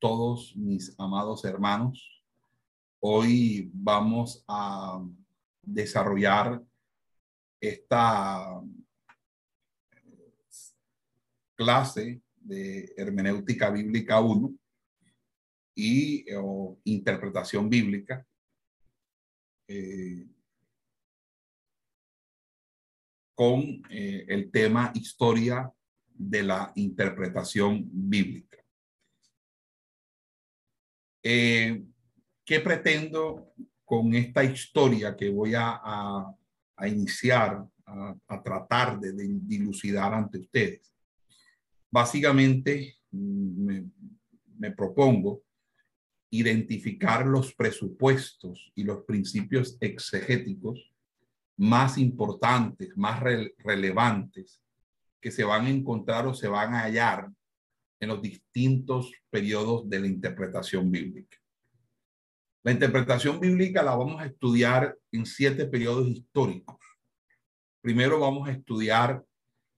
todos mis amados hermanos. Hoy vamos a desarrollar esta clase de hermenéutica bíblica 1 y interpretación bíblica. Eh, con eh, el tema historia de la interpretación bíblica. Eh, ¿Qué pretendo con esta historia que voy a, iniciar, a, tratar de, dilucidar ante ustedes? Básicamente, mm, me, propongo identificar los presupuestos y los principios exegéticos más importantes, más relevantes que se van a encontrar o se van a hallar en los distintos periodos de la interpretación bíblica. La interpretación bíblica la vamos a estudiar en siete periodos históricos. Primero vamos a estudiar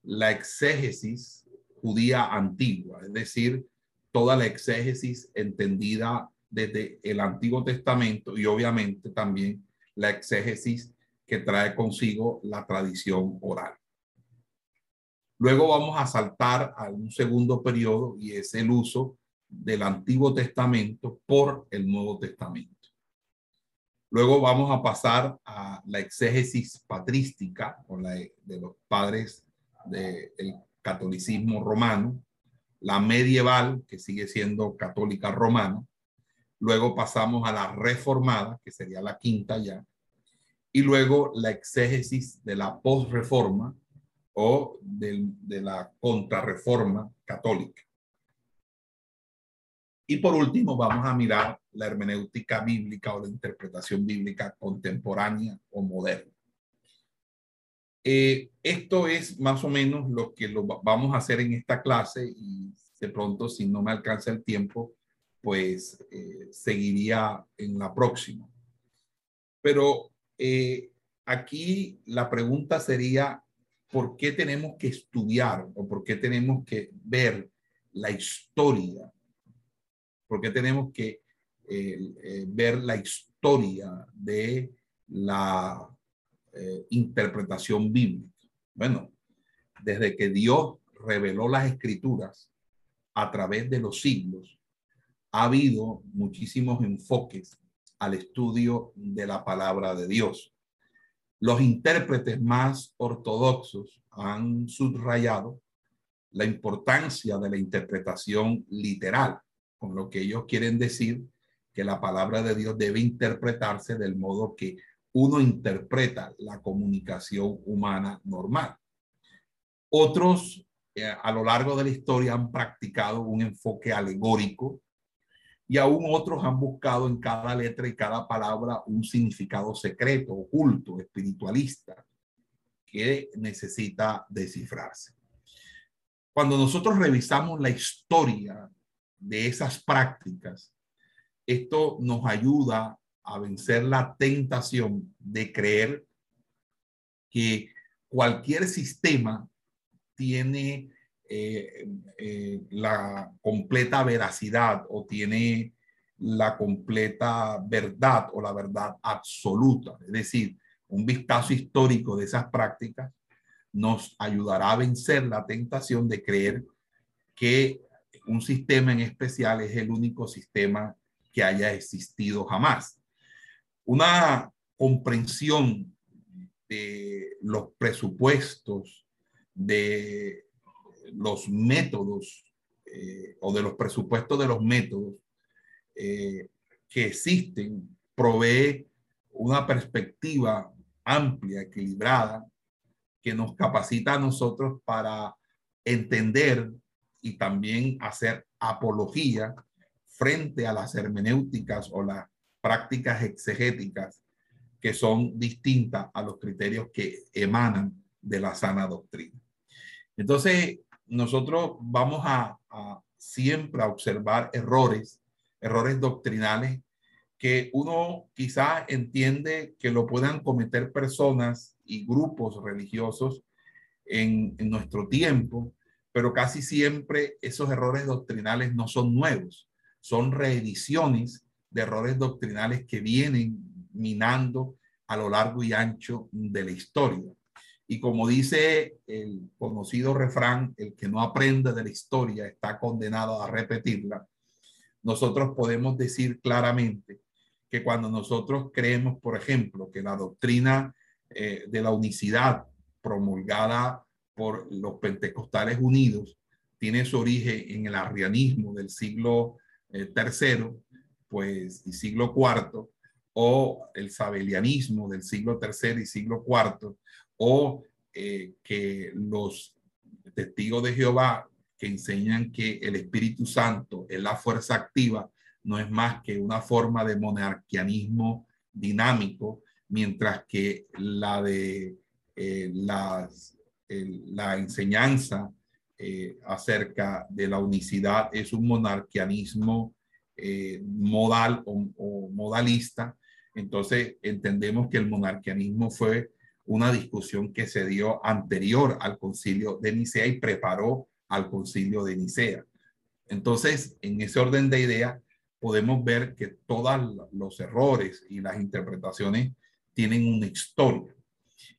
la exégesis judía antigua, es decir, toda la exégesis entendida desde el Antiguo Testamento y obviamente también la exégesis que trae consigo la tradición oral. Luego vamos a saltar a un segundo periodo y es el uso del Antiguo Testamento por el Nuevo Testamento. Luego vamos a pasar a la exégesis patrística o la de los padres del catolicismo romano, la medieval, que sigue siendo católica romana. Luego pasamos a la reformada, que sería la quinta ya. Y luego la exégesis de la postreforma, o de la contrarreforma católica. Y por último, vamos a mirar la hermenéutica bíblica o la interpretación bíblica contemporánea o moderna. Eh, esto es más o menos lo que lo vamos a hacer en esta clase y de pronto, si no me alcanza el tiempo, pues eh, seguiría en la próxima. Pero eh, aquí la pregunta sería, por qué tenemos que estudiar o por qué tenemos que ver la historia, por qué tenemos que eh, eh, ver la historia de la eh, interpretación bíblica. Bueno, desde que Dios reveló las escrituras a través de los siglos, ha habido muchísimos enfoques al estudio de la palabra de Dios. Los intérpretes más ortodoxos han subrayado la importancia de la interpretación literal, con lo que ellos quieren decir que la palabra de Dios debe interpretarse del modo que uno interpreta la comunicación humana normal. Otros eh, a lo largo de la historia han practicado un enfoque alegórico y aún otros han buscado en cada letra y cada palabra un significado secreto, oculto, espiritualista, que necesita descifrarse. Cuando nosotros revisamos la historia de esas prácticas, esto nos ayuda a vencer la tentación de creer que cualquier sistema tiene eh, eh, la completa veracidad o tiene la completa verdad o la verdad absoluta. Es decir, un vistazo histórico de esas prácticas nos ayudará a vencer la tentación de creer que un sistema en especial es el único sistema que haya existido jamás. Una comprensión de los presupuestos, de los métodos eh, o de los presupuestos de los métodos eh, que existen provee una perspectiva amplia, equilibrada, que nos capacita a nosotros para entender y también hacer apología frente a las hermenéuticas o las prácticas exegéticas que son distintas a los criterios que emanan de la sana doctrina. Entonces, nosotros vamos a, siempre a observar errores, errores doctrinales que uno quizá entiende que lo puedan cometer personas y grupos religiosos en, en nuestro tiempo, pero casi siempre esos errores doctrinales no son nuevos, son reediciones de errores doctrinales que vienen minando a lo largo y ancho de la historia. Y como dice el conocido refrán, el que no aprende de la historia está condenado a repetirla, nosotros podemos decir claramente que cuando nosotros creemos, por ejemplo, que la doctrina eh, de la unicidad promulgada por los pentecostales unidos tiene su origen en el arrianismo del siglo eh, pues, y siglo cuarto, o el sabelianismo del siglo tercero y siglo cuarto, o eh, que los testigos de Jehová que enseñan que el Espíritu Santo es la fuerza activa, no es más que una forma de monarquianismo dinámico, mientras que la de eh, las, la enseñanza eh, acerca de la unicidad es un monarquianismo modal o modalista, entonces entendemos que el monarquianismo fue una discusión que se dio anterior al concilio de Nicea y preparó al concilio de Nicea. Entonces, en ese orden de ideas, podemos ver que todos los errores y las interpretaciones tienen una historia.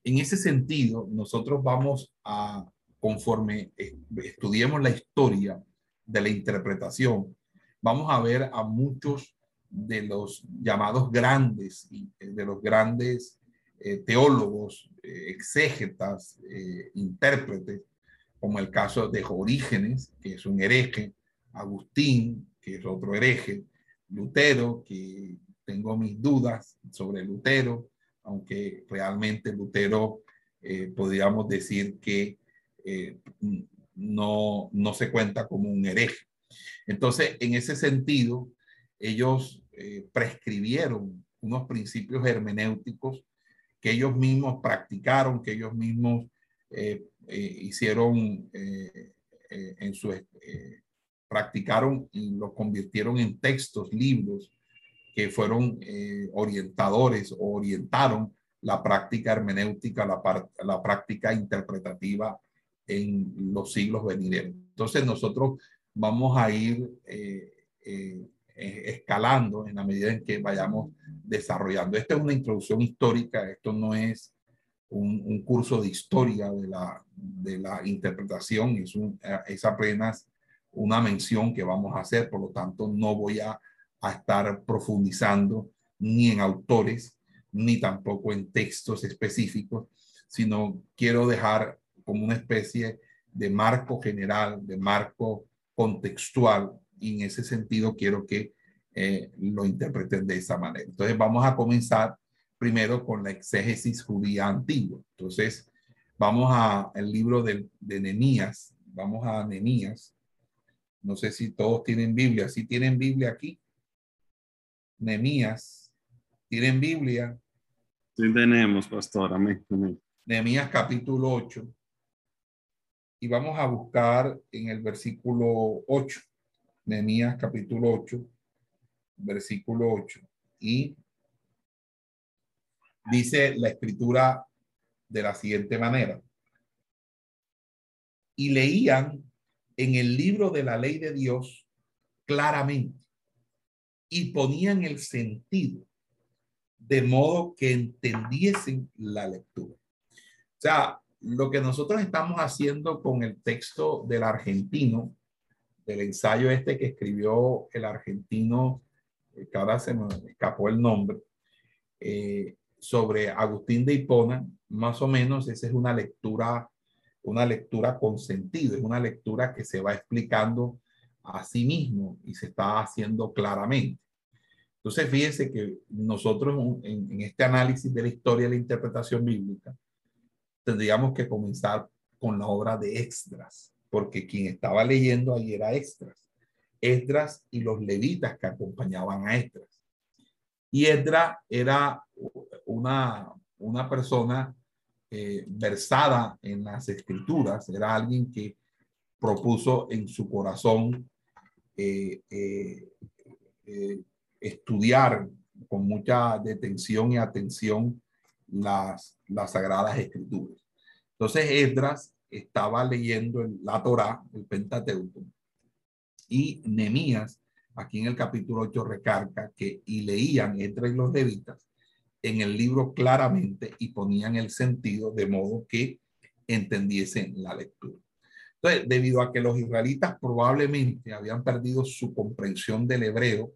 En ese sentido, nosotros vamos a, conforme eh, estudiemos la historia de la interpretación, vamos a ver a muchos de los llamados grandes, de los grandes eh, teólogos, eh, exégetas, eh, intérpretes, como el caso de Orígenes, que es un hereje, Agustín, que es otro hereje, Lutero, que tengo mis dudas sobre Lutero, aunque realmente Lutero podríamos decir que no, no se cuenta como un hereje. Entonces, en ese sentido, ellos prescribieron unos principios hermenéuticos que ellos mismos practicaron, que ellos mismos eh, eh, hicieron eh, en su practicaron y los convirtieron en textos, libros que fueron orientadores o orientaron la práctica hermenéutica, la práctica interpretativa en los siglos venideros. Entonces nosotros vamos a ir escalando en la medida en que vayamos desarrollando. Esta es una introducción histórica, esto no es un, curso de historia de la, de la interpretación, es, un, es apenas una mención que vamos a hacer, por lo tanto no voy a, a estar profundizando ni en autores, ni tampoco en textos específicos, sino quiero dejar como una especie de marco general, de marco contextual, y en ese sentido quiero que eh, lo interpreten de esa manera. Entonces vamos a comenzar primero con la exégesis judía antigua. Entonces vamos al libro de, de Nehemías, vamos a Nehemías. No sé si todos tienen Biblia. ¿Sí tienen Biblia aquí? Nehemías. ¿Tienen Biblia? Sí tenemos, pastor. Amén. Nehemías capítulo 8. Y vamos a buscar en el versículo 8. Nehemías capítulo 8 versículo 8. Y dice la escritura de la siguiente manera. Y leían en el libro de la ley de Dios claramente y ponían el sentido de modo que entendiesen la lectura. O sea, lo que nosotros estamos haciendo con el texto del argentino, del ensayo este que escribió el argentino que ahora se me escapó el nombre, eh, sobre Agustín de Hipona, más o menos esa es una lectura, una lectura con sentido, es una lectura que se va explicando a sí mismo y se está haciendo claramente. Entonces, fíjense que nosotros en, este análisis de la historia y la interpretación bíblica tendríamos que comenzar con la obra de extras, porque quien estaba leyendo ahí era extras Esdras y los levitas que acompañaban a Esdras. Y Esdras era una, una persona eh, versada en las escrituras, era alguien que propuso en su corazón eh, eh, estudiar con mucha detención y atención las, las sagradas escrituras. Entonces Esdras estaba leyendo la Torá, el Pentateuco, y Nemías, aquí en el capítulo 8 recarga que y leían entre los levitas en el libro claramente y ponían el sentido de modo que entendiesen la lectura. Entonces, debido a que los israelitas probablemente habían perdido su comprensión del hebreo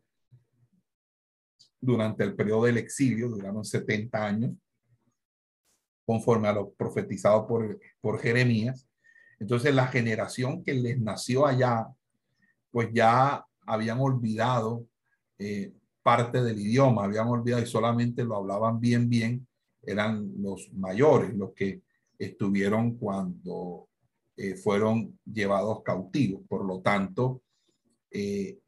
durante el periodo del exilio, duraron 70 años, conforme a lo profetizado por, por Jeremías. Entonces la generación que les nació allá, pues ya habían olvidado eh, parte del idioma, habían olvidado y solamente lo hablaban bien, bien, eran los mayores, los que estuvieron cuando eh, fueron llevados cautivos. Por lo tanto, eh,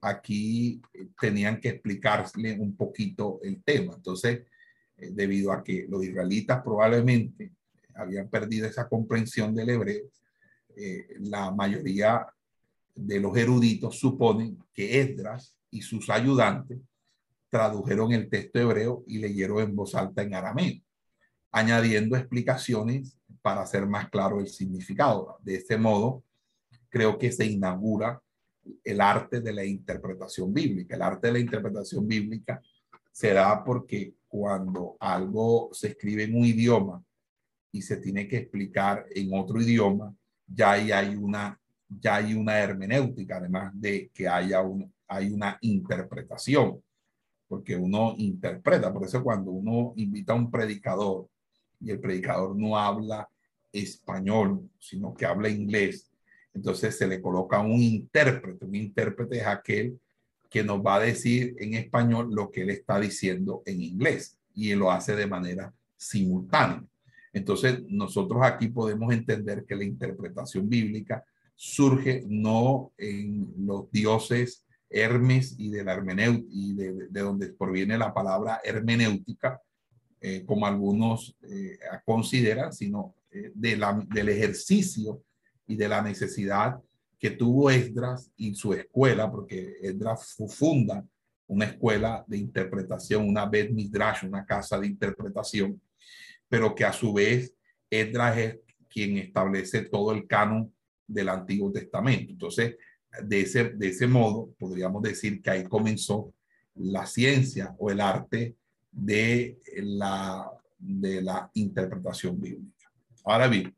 aquí tenían que explicarle un poquito el tema. Entonces, eh, debido a que los israelitas probablemente habían perdido esa comprensión del hebreo, eh, la mayoría de los eruditos suponen que Esdras y sus ayudantes tradujeron el texto hebreo y leyeron en voz alta en arameo, añadiendo explicaciones para hacer más claro el significado. De este modo, creo que se inaugura el arte de la interpretación bíblica. El arte de la interpretación bíblica se da porque cuando algo se escribe en un idioma y se tiene que explicar en otro idioma, ya hay una, ya hay una hermenéutica, además de que haya un, hay una interpretación, porque uno interpreta. Por eso cuando uno invita a un predicador y el predicador no habla español, sino que habla inglés, entonces se le coloca un intérprete. Un intérprete es aquel que nos va a decir en español lo que él está diciendo en inglés y él lo hace de manera simultánea. Entonces, nosotros aquí podemos entender que la interpretación bíblica surge no en los dioses Hermes y de la hermenéutica y de, donde proviene la palabra hermenéutica, eh, como algunos eh, consideran, sino eh, de la, del ejercicio y de la necesidad que tuvo Esdras y su escuela, porque Esdras funda una escuela de interpretación, una Bet Midrash, una casa de interpretación, pero que a su vez Esdras es quien establece todo el canon del Antiguo Testamento. Entonces, de ese, de ese modo, podríamos decir que ahí comenzó la ciencia o el arte de la, de la interpretación bíblica. Ahora bien,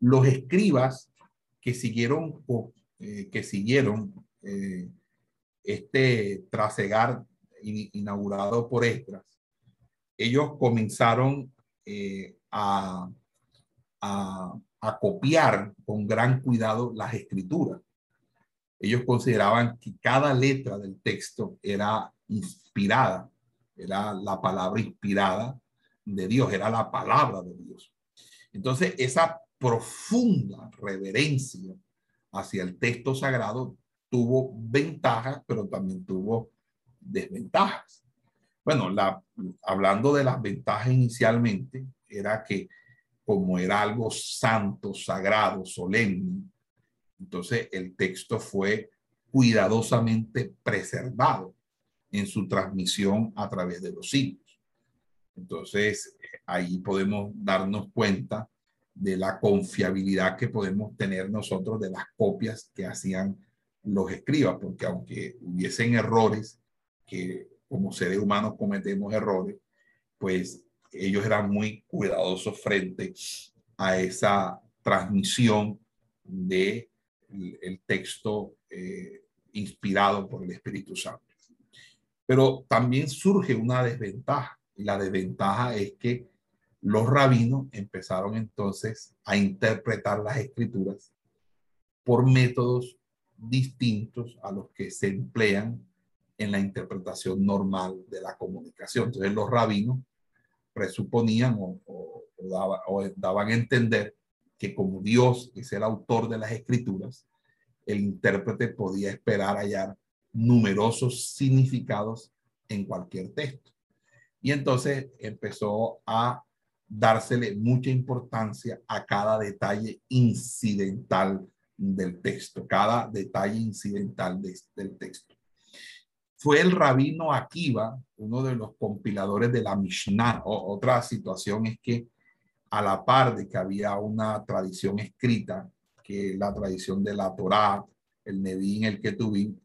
los escribas que siguieron, eh, que siguieron eh, este trasegar inaugurado por Estras, ellos comenzaron eh, a, a, a copiar con gran cuidado las escrituras. Ellos consideraban que cada letra del texto era inspirada, era la palabra inspirada de Dios, era la palabra de Dios. Entonces, esa profunda reverencia hacia el texto sagrado tuvo ventajas, pero también tuvo desventajas. Bueno, la, hablando de las ventajas inicialmente, era que como era algo santo, sagrado, solemne, entonces el texto fue cuidadosamente preservado en su transmisión a través de los siglos. Entonces, ahí podemos darnos cuenta de la confiabilidad que podemos tener nosotros de las copias que hacían los escribas, porque aunque hubiesen errores, que como seres humanos cometemos errores, pues ellos eran muy cuidadosos frente a esa transmisión de el texto eh, inspirado por el Espíritu Santo. Pero también surge una desventaja, la desventaja es que los rabinos empezaron entonces a interpretar las escrituras por métodos distintos a los que se emplean en la interpretación normal de la comunicación. Entonces los rabinos presuponían o, daban a entender que como Dios es el autor de las escrituras, el intérprete podía esperar hallar numerosos significados en cualquier texto. Y entonces empezó a dársele mucha importancia a cada detalle incidental del texto, cada detalle incidental del texto. Fue el rabino Akiva, uno de los compiladores de la Mishnah. otra situación es que a la par de que había una tradición escrita, que la tradición de la Torá, el Nevín, el Ketubín,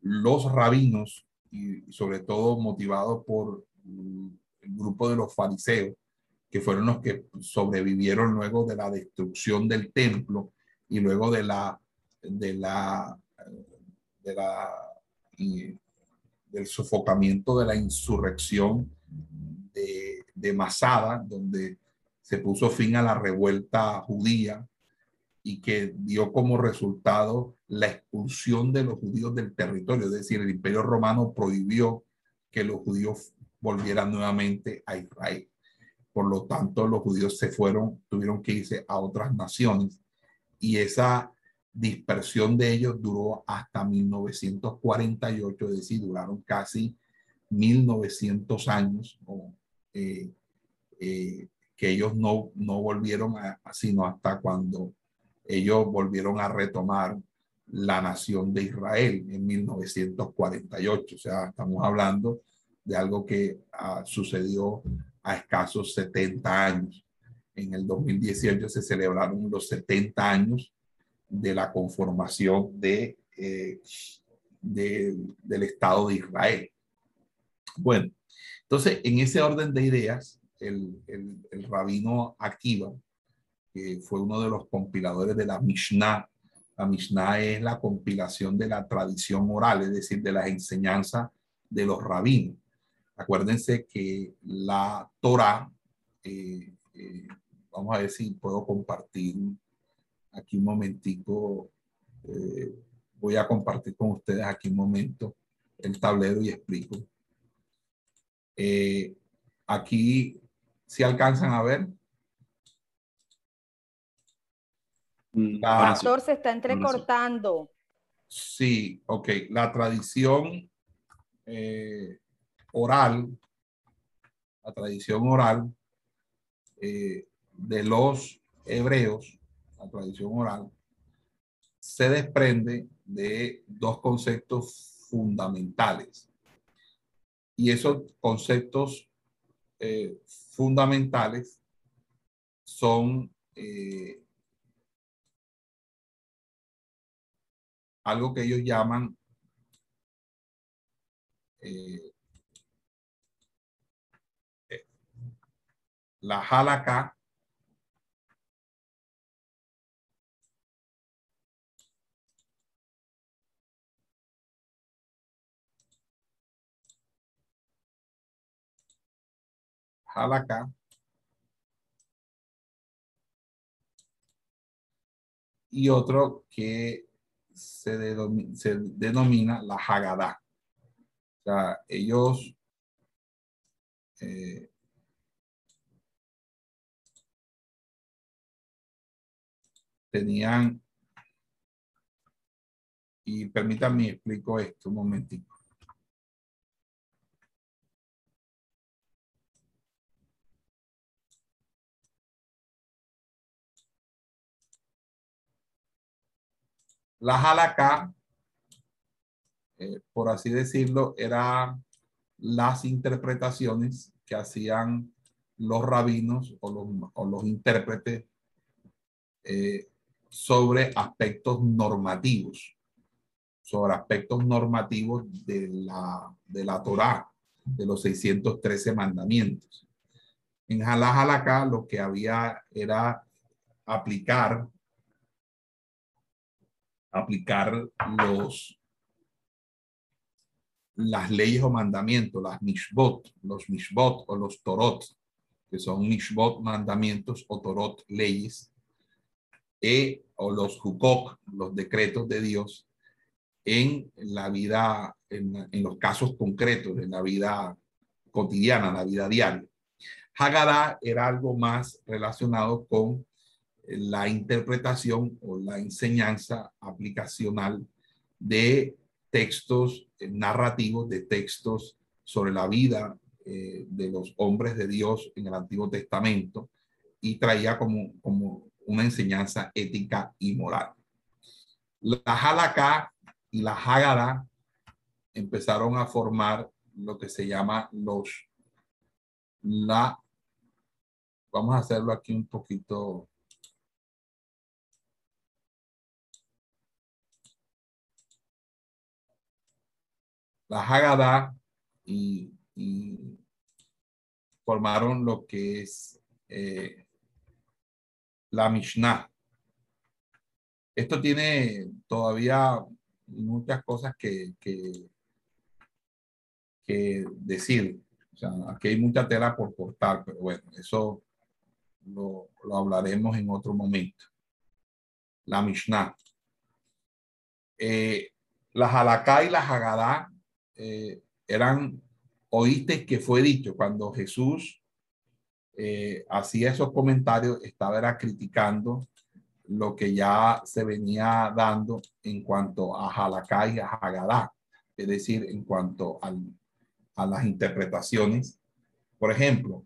los rabinos, y sobre todo motivados por el grupo de los fariseos, que fueron los que sobrevivieron luego de la destrucción del templo y luego de la, de la, de la del sofocamiento de la insurrección de, de Masada, donde se puso fin a la revuelta judía y que dio como resultado la expulsión de los judíos del territorio. Es decir, el imperio romano prohibió que los judíos volvieran nuevamente a Israel. Por lo tanto, los judíos se fueron, tuvieron que irse a otras naciones y esa dispersión de ellos duró hasta 1948, es decir, duraron casi 1900 años, eh, eh, que ellos no, no volvieron a, sino hasta cuando ellos volvieron a retomar la nación de Israel en 1948. O sea, estamos hablando de algo que ah, sucedió a escasos 70 años. En el 2018 se celebraron los 70 años de la conformación de, eh, del Estado de Israel. Bueno, entonces en ese orden de ideas, el, el, rabino Akiva, que fue uno de los compiladores de la Mishnah, la Mishnah es la compilación de la tradición oral, es decir, de las enseñanzas de los rabinos. Acuérdense que la Torah, eh, eh, vamos a ver si puedo compartir aquí un momentico, eh, voy a compartir con ustedes aquí un momento el tablero y explico. Eh, aquí, si alcanzan a ver. Mm, la, Pastor, se está entrecortando. Sí, ok. La tradición eh, oral, la tradición oral de los hebreos la tradición oral, se desprende de dos conceptos fundamentales. Y esos conceptos eh, fundamentales son eh, algo que ellos llaman eh, la halakha acá Y otro que se, denomina, la Haggadah. O sea, ellos eh, tenían, y permítanme explico esto un momentito. La halakha, eh, por así decirlo, eran las interpretaciones que hacían los rabinos o los, los intérpretes eh, sobre aspectos normativos, sobre aspectos normativos de la, de la Torá, de los 613 mandamientos. En halakha lo que había era aplicar aplicar los, las leyes o mandamientos, las mishbot, los mishbot o los torot, que son mishbot mandamientos o torot leyes, e, o los hukok, los decretos de Dios, en la vida, en, los casos concretos, en la vida cotidiana, la vida diaria. Haggadah era algo más relacionado con la interpretación o la enseñanza aplicacional de textos narrativos, de textos sobre la vida eh, de los hombres de Dios en el Antiguo Testamento y traía como, como una enseñanza ética y moral. La Halakha y la Haggadah empezaron a formar lo que se llama los la vamos a hacerlo aquí un poquito la Haggadah y, formaron lo que es eh, la Mishnah. Esto tiene todavía muchas cosas que, que, decir. O sea, aquí hay mucha tela por cortar, pero bueno, eso lo, hablaremos en otro momento. La Mishnah. Eh, la Halaká y la Haggadah eh, eran, oíste que fue dicho cuando Jesús eh, hacía esos comentarios, estaba era criticando lo que ya se venía dando en cuanto a Halaká y a Hagadá, es decir, en cuanto a las interpretaciones. Por ejemplo,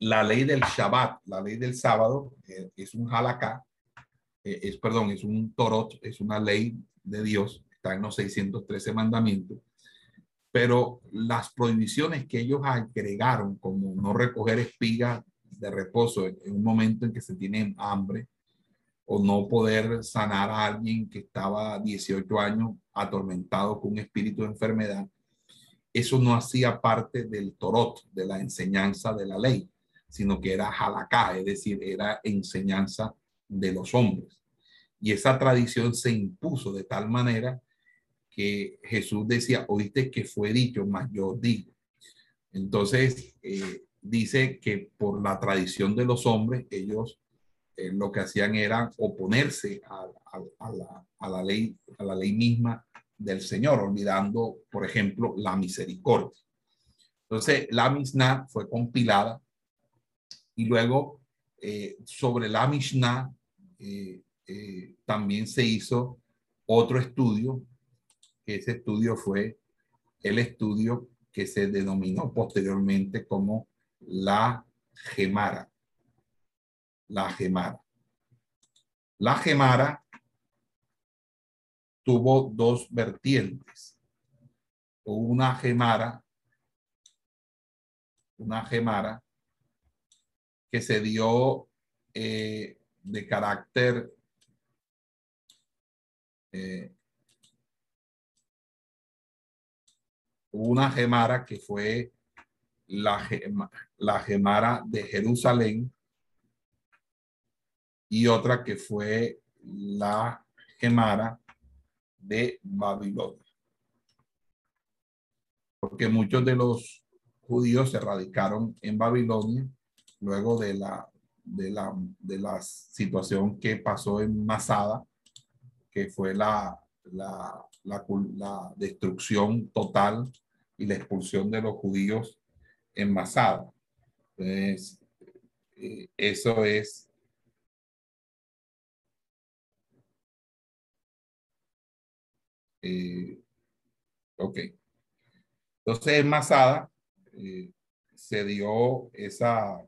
la ley del Shabbat, la ley del sábado, eh, es un Halaká, es, perdón, es un Torot, es una ley de Dios está en los 613 mandamientos, pero las prohibiciones que ellos agregaron, como no recoger espigas de reposo en, un momento en que se tiene hambre, o no poder sanar a alguien que estaba 18 años atormentado con un espíritu de enfermedad, eso no hacía parte del torot, de la enseñanza de la ley, sino que era halakha, es decir, era enseñanza de los hombres. Y esa tradición se impuso de tal manera que Jesús decía, oíste que fue dicho, más yo digo. Entonces, eh, dice que por la tradición de los hombres, ellos eh, lo que hacían era oponerse a, la, a, la, ley, a la ley misma del Señor, olvidando, por ejemplo, la misericordia. Entonces, la Mishnah fue compilada y luego eh, sobre la Mishnah también se hizo otro estudio que ese estudio fue el estudio que se denominó posteriormente como la Gemara. La Gemara. La Gemara tuvo dos vertientes. Una Gemara, una Gemara que se dio eh, de carácter eh, una gemara que fue la, la gemara de Jerusalén y otra que fue la gemara de Babilonia. Porque muchos de los judíos se radicaron en Babilonia luego de la, de la, de la situación que pasó en Masada, que fue la, la, la, la destrucción total y la expulsión de los judíos en Masada. Entonces, eh, eso es eh, ok. Entonces en Masada eh, se dio esa,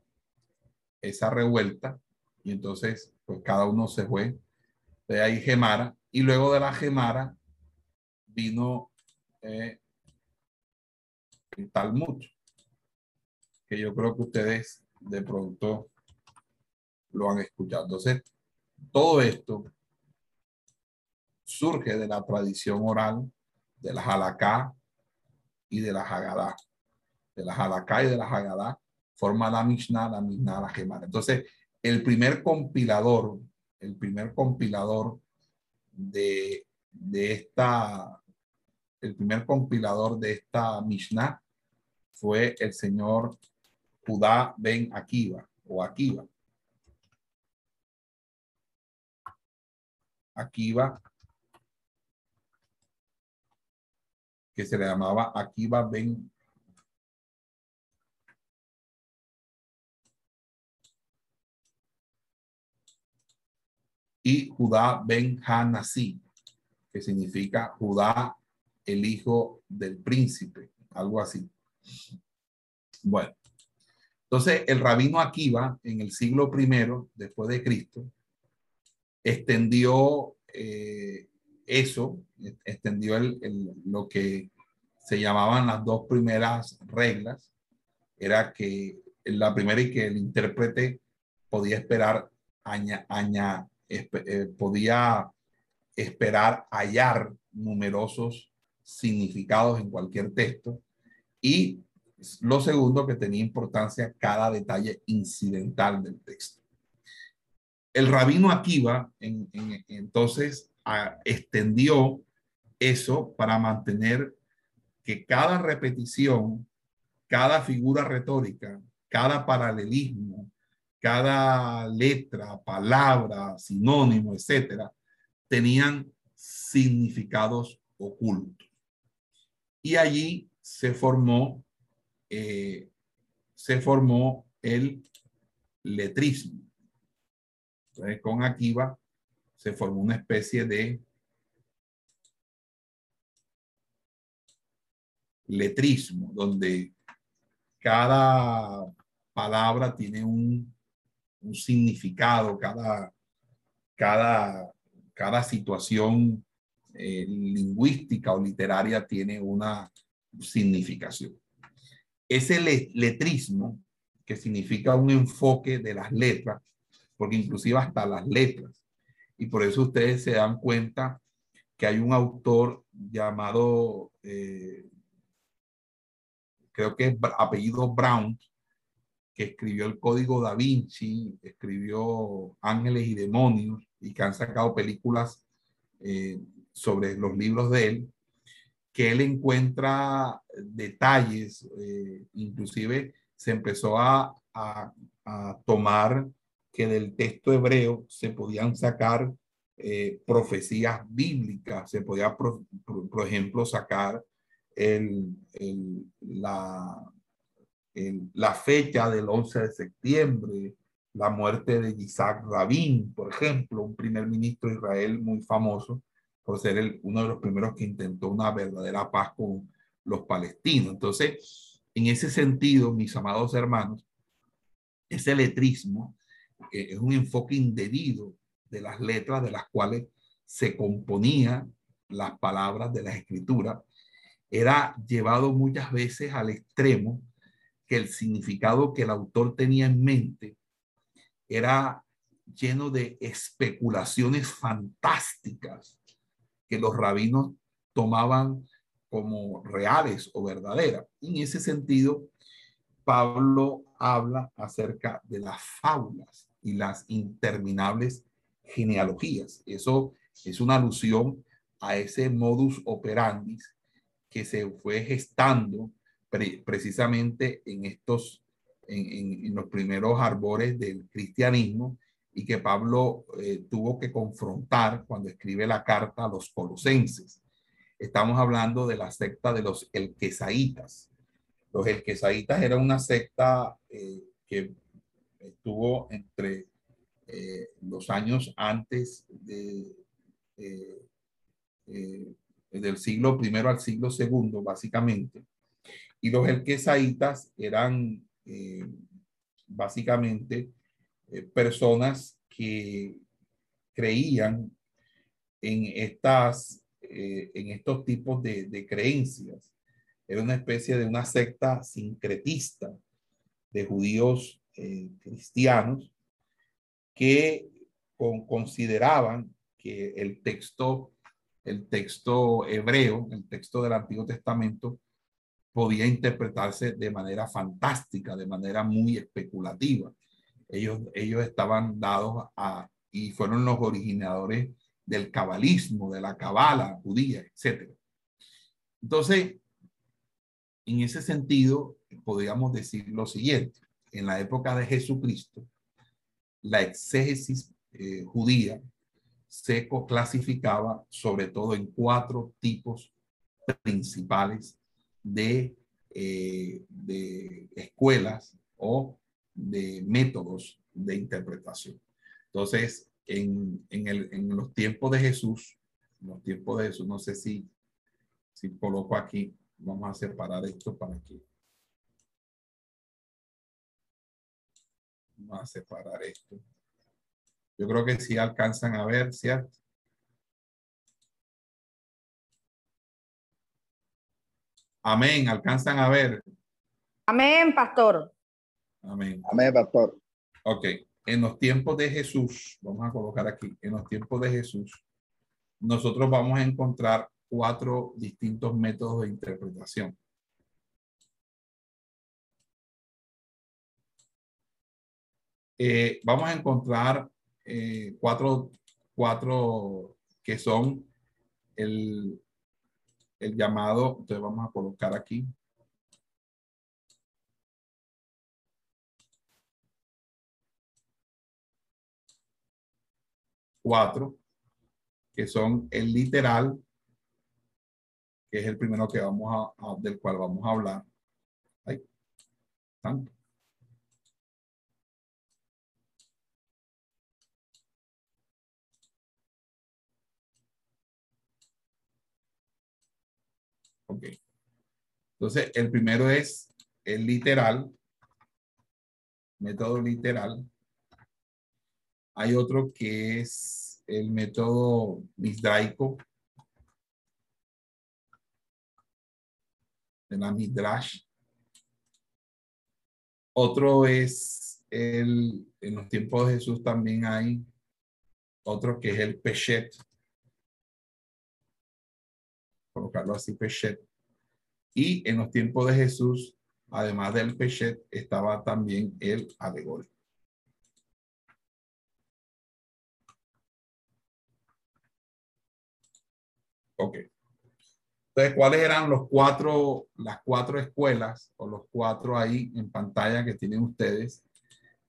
esa revuelta y entonces pues cada uno se fue. De ahí Gemara y luego de la Gemara vino el Talmud, que yo creo que ustedes de pronto lo han escuchado. Entonces, todo esto surge de la tradición oral de la Halaká y de la Haggadah. De la Halaká y de la Haggadah forma la Mishnah, la Mishnah, la Gemara. Entonces, el primer compilador, el primer compilador de, de esta, el primer compilador de esta Mishnah fue el señor Judá Ben Akiva o Akiva. Akiva, que se le llamaba Akiva Ben y Judá ben Hanasi, que significa Judá, el hijo del príncipe, algo así. Bueno, entonces el rabino Akiva en el siglo primero después de Cristo extendió eh, eso, extendió lo que se llamaban las dos primeras reglas, era que la primera y que el intérprete podía esperar, aña, aña, eh, podía esperar hallar numerosos significados en cualquier texto y lo segundo que tenía importancia cada detalle incidental del texto. El rabino Akiva en, entonces extendió eso para mantener que cada repetición, cada figura retórica, cada paralelismo, cada letra, palabra, sinónimo, etcétera, tenían significados ocultos. Y allí se formó, eh, se formó el letrismo. con Akiva se formó una especie de letrismo, donde cada palabra tiene un, significado, cada, cada, cada situación eh, lingüística o literaria tiene una significación. Ese letrismo, que significa un enfoque de las letras, porque inclusive hasta las letras, y por eso ustedes se dan cuenta que hay un autor llamado eh, creo que es apellido Brown, que escribió el Código da Vinci, escribió Ángeles y Demonios y que han sacado películas eh, sobre los libros de él, que él encuentra detalles, eh, inclusive se empezó a, a, tomar que del texto hebreo se podían sacar eh, profecías bíblicas, se podía, por, ejemplo, sacar la fecha del 11 de septiembre, la muerte de Isaac Rabin, por ejemplo, un primer ministro de Israel muy famoso por ser uno de los primeros que intentó una verdadera paz con los palestinos. Entonces, en ese sentido, mis amados hermanos, ese letrismo eh, es un enfoque indebido de las letras de las cuales se componía las palabras de la escritura era llevado muchas veces al extremo que el significado que el autor tenía en mente era lleno de especulaciones fantásticas que los rabinos tomaban como reales o verdaderas. En ese sentido, Pablo habla acerca de las fábulas y las interminables genealogías. Eso es una alusión a ese modus operandi que se fue gestando precisamente en estos, en, los primeros arbores del cristianismo y que Pablo eh, tuvo que confrontar cuando escribe la carta a los colosenses. Estamos hablando de la secta de los elquesaitas. Los elquesaitas era una secta eh, que estuvo entre eh, los años antes de del siglo primero al siglo segundo, básicamente. Y los elquesaitas eran eh, básicamente eh, personas que creían en, estas, eh, en estos tipos de, creencias. Era una especie de una secta sincretista de judíos cristianos que con, consideraban que el texto el texto hebreo, el texto del Antiguo Testamento, podía interpretarse de manera fantástica, de manera muy especulativa. Ellos, ellos estaban dados a, y fueron los originadores del cabalismo, de la cabala judía, etc. Entonces, en ese sentido, podríamos decir lo siguiente. En la época de Jesucristo, la exégesis eh, judía se clasificaba sobre todo en cuatro tipos principales de, eh, de escuelas o de métodos de interpretación. Entonces, en, en, el, en los tiempos de Jesús, los tiempos de Jesús, no sé si, si coloco aquí, vamos a separar esto para que vamos a separar esto. Yo creo que si alcanzan a ver, ¿cierto? Amén, alcanzan a ver. Amén, pastor. Amén. Amén, pastor. Ok, en los tiempos de Jesús, vamos a colocar aquí, en los tiempos de Jesús, nosotros vamos a encontrar cuatro distintos métodos de interpretación. Eh, vamos a encontrar eh, cuatro, cuatro que son el, el llamado, entonces vamos a colocar aquí. Cuatro, que son el literal, que es el primero que vamos a, del cual vamos a hablar. Ahí. Ok. Entonces, el primero es el literal, método literal. Hay otro que es el método misdraico de la midrash. Otro es el, en los tiempos de Jesús también hay otro que es el peshet, colocarlo así, Peshet. Y en los tiempos de Jesús, además del Peshet, estaba también el alegórico. Ok. Entonces, ¿cuáles eran los cuatro, las cuatro escuelas o los cuatro ahí en pantalla que tienen ustedes?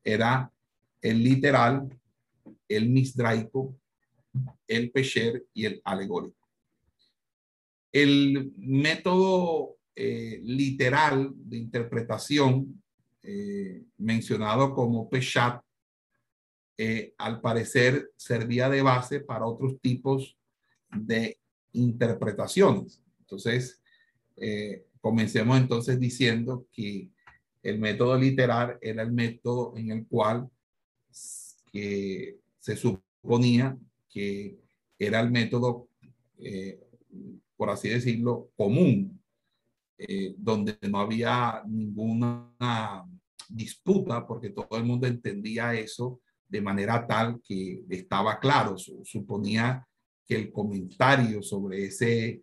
Era el literal, el misdraico, el pesher y el alegórico. El método eh, literal de interpretación eh, mencionado como Peshat, eh, al parecer servía de base para otros tipos de interpretaciones. Entonces, comencemos entonces diciendo que el método literal era el método en el cual se suponía que era el método por así decirlo, común, eh, donde no había ninguna disputa, porque todo el mundo entendía eso de manera tal que estaba claro, suponía que el comentario sobre ese,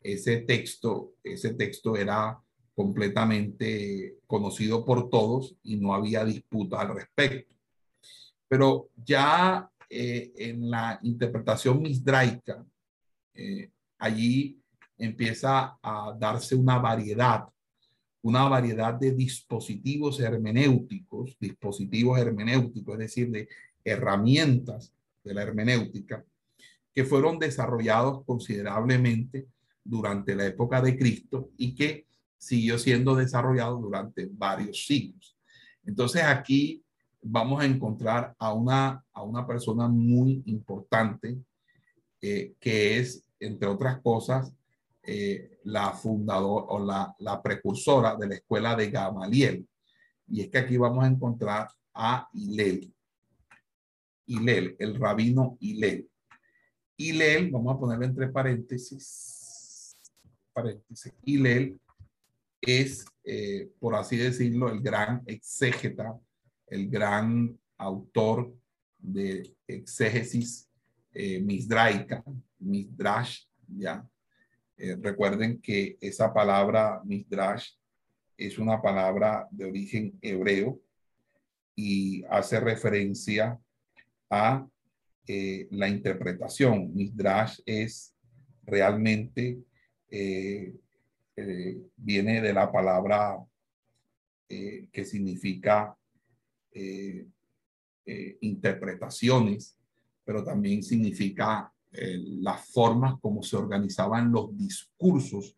ese texto, ese texto era completamente conocido por todos y no había disputa al respecto. Pero ya eh, en la interpretación misdraica, eh, allí empieza a darse una variedad, una variedad de dispositivos hermenéuticos, dispositivos hermenéuticos, es decir, de herramientas de la hermenéutica, que fueron desarrollados considerablemente durante la época de Cristo y que siguió siendo desarrollado durante varios siglos. Entonces aquí vamos a encontrar a una, a una persona muy importante eh, que es entre otras cosas, eh, la fundadora o la, la, precursora de la escuela de Gamaliel. Y es que aquí vamos a encontrar a Hilel. Hilel, el rabino Hilel. Hilel, vamos a ponerlo entre paréntesis. Paréntesis. Es, eh, por así decirlo, el gran exégeta, el gran autor de exégesis eh, misdraica, Midrash, ¿ya? Eh, recuerden que esa palabra Midrash es una palabra de origen hebreo y hace referencia a eh, la interpretación. Midrash es realmente, eh, viene de la palabra que significa interpretaciones, pero también significa eh, las formas como se organizaban los discursos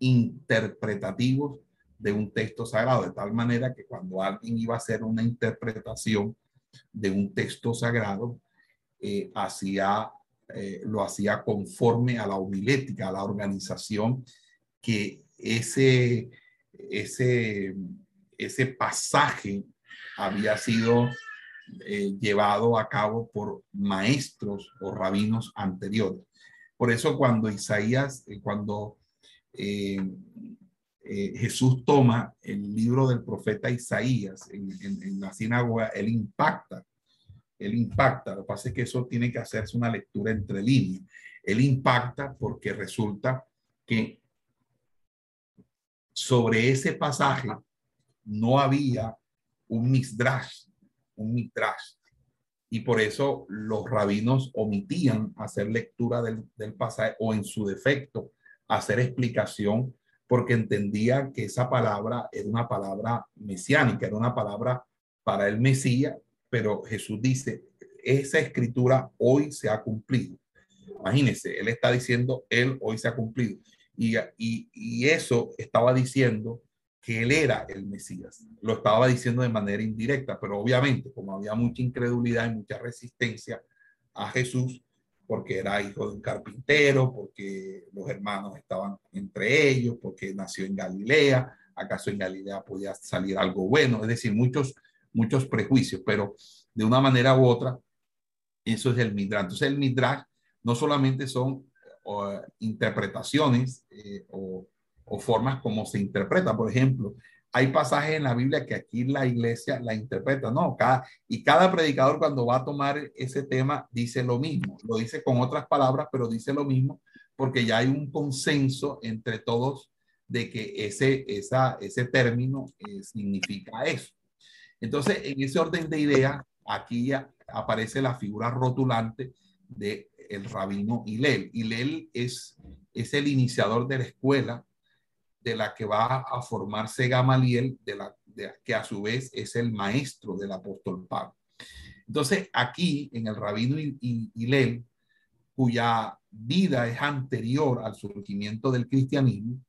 interpretativos de un texto sagrado, de tal manera que cuando alguien iba a hacer una interpretación de un texto sagrado, eh, eh, lo hacía conforme a la homilética, a la organización que ese, ese, ese pasaje había sido eh, llevado a cabo por maestros o rabinos anteriores. Por eso cuando Isaías, cuando Jesús toma el libro del profeta Isaías en, en la sinagoga, él impacta él impacta. Lo que pasa es que eso tiene que hacerse una lectura entre líneas. Él impacta porque resulta que sobre ese pasaje no había un misdrash, un midrash. Y por eso los rabinos omitían hacer lectura del, pasaje o en su defecto hacer explicación porque entendían que esa palabra era una palabra mesiánica, era una palabra para el Mesías pero Jesús dice, esa escritura hoy se ha cumplido. Imagínense, él está diciendo, él hoy se ha cumplido. Y, y, y, eso estaba diciendo que él era el Mesías. Lo estaba diciendo de manera indirecta, pero obviamente, como había mucha incredulidad y mucha resistencia a Jesús, porque era hijo de un carpintero, porque los hermanos estaban entre ellos, porque nació en Galilea, acaso en Galilea podía salir algo bueno, es decir, muchos muchos prejuicios, pero de una manera u otra, eso es el Midrash. Entonces el Midrash no solamente son interpretaciones eh, o, formas como se interpreta. Por ejemplo, hay pasajes en la Biblia que aquí la iglesia la interpreta, no, cada, y cada predicador cuando va a tomar ese tema dice lo mismo, lo dice con otras palabras, pero dice lo mismo porque ya hay un consenso entre todos de que ese, esa, ese término eh, significa eso. Entonces, en ese orden de ideas, aquí aparece la figura rotulante de el rabino Hillel. Hillel es, es el iniciador de la escuela de la que va a formarse Gamaliel, de la, que a su vez es el maestro del apóstol Pablo. Entonces, aquí en el rabino Hillel, cuya vida es anterior al surgimiento del cristianismo,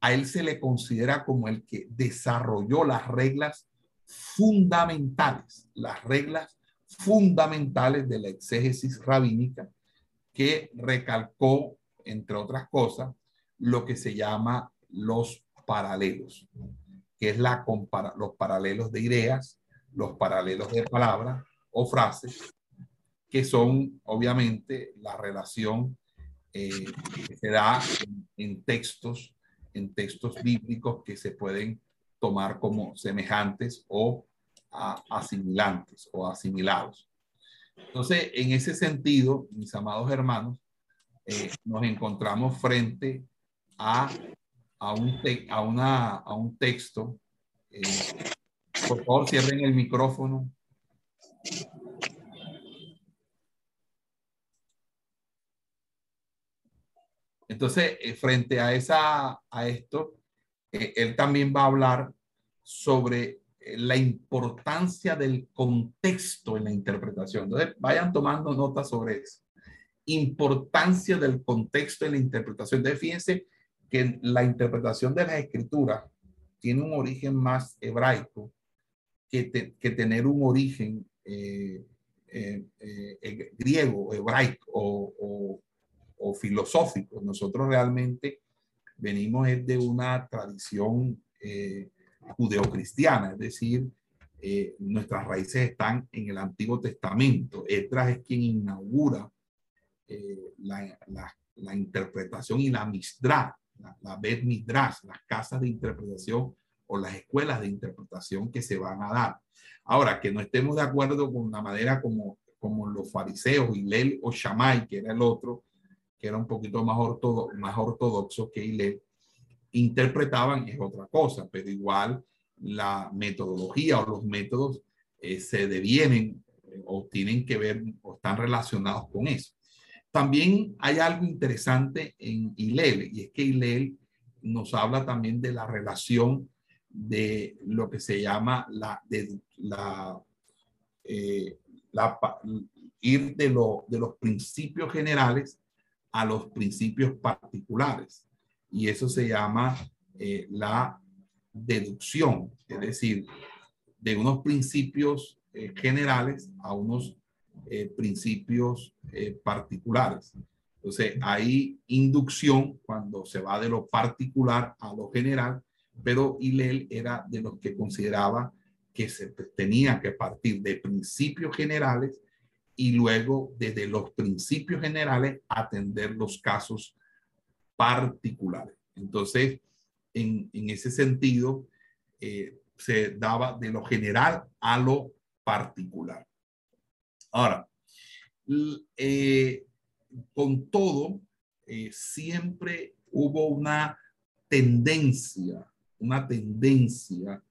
a él se le considera como el que desarrolló las reglas fundamentales, las reglas fundamentales de la exégesis rabínica que recalcó, entre otras cosas, lo que se llama los paralelos, que es la los paralelos de ideas, los paralelos de palabras o frases, que son obviamente la relación eh, que se da en textos, en textos bíblicos que se pueden tomar como semejantes o asimilantes o asimilados. Entonces, en ese sentido, mis amados hermanos, eh, nos encontramos frente a, a, un, una, a un texto. Eh, por favor, cierren el micrófono. Entonces, eh, frente a, esa, a esto, eh, él también va a hablar sobre eh, la importancia del contexto en la interpretación. Entonces, vayan tomando nota sobre eso. Importancia del contexto en la interpretación. Entonces, fíjense que la interpretación de la escritura tiene un origen más hebraico que, que tener un origen eh, griego, hebraico o filosófico. Nosotros realmente venimos es de una tradición eh, judeocristiana, es decir, eh, nuestras raíces están en el Antiguo Testamento. Esdras es quien inaugura eh, la, la, interpretación y la misdra, la, la Bet las casas de interpretación o las escuelas de interpretación que se van a dar. Ahora, que no estemos de acuerdo con la manera como, como los fariseos, Hillel o Shammai, que era el otro, que era un poquito más, ortodoxo, más ortodoxo que Hillel, interpretaban es otra cosa, pero igual la metodología o los métodos eh, se devienen eh, o tienen que ver o están relacionados con eso. También hay algo interesante en Hillel y es que Hillel nos habla también de la relación de lo que se llama la, de, la, eh, la ir de, lo, de los principios generales a los principios particulares. Y eso se llama eh, la deducción, es decir, de unos principios eh, generales a unos eh, principios particulares. Entonces, hay inducción cuando se va de lo particular a lo general, pero Hillel era de los que consideraba que se tenía que partir de principios generales y luego desde los principios generales atender los casos particulares. Entonces, en, ese sentido, eh, se daba de lo general a lo particular. Ahora, eh, con todo, eh, siempre hubo una tendencia, una tendencia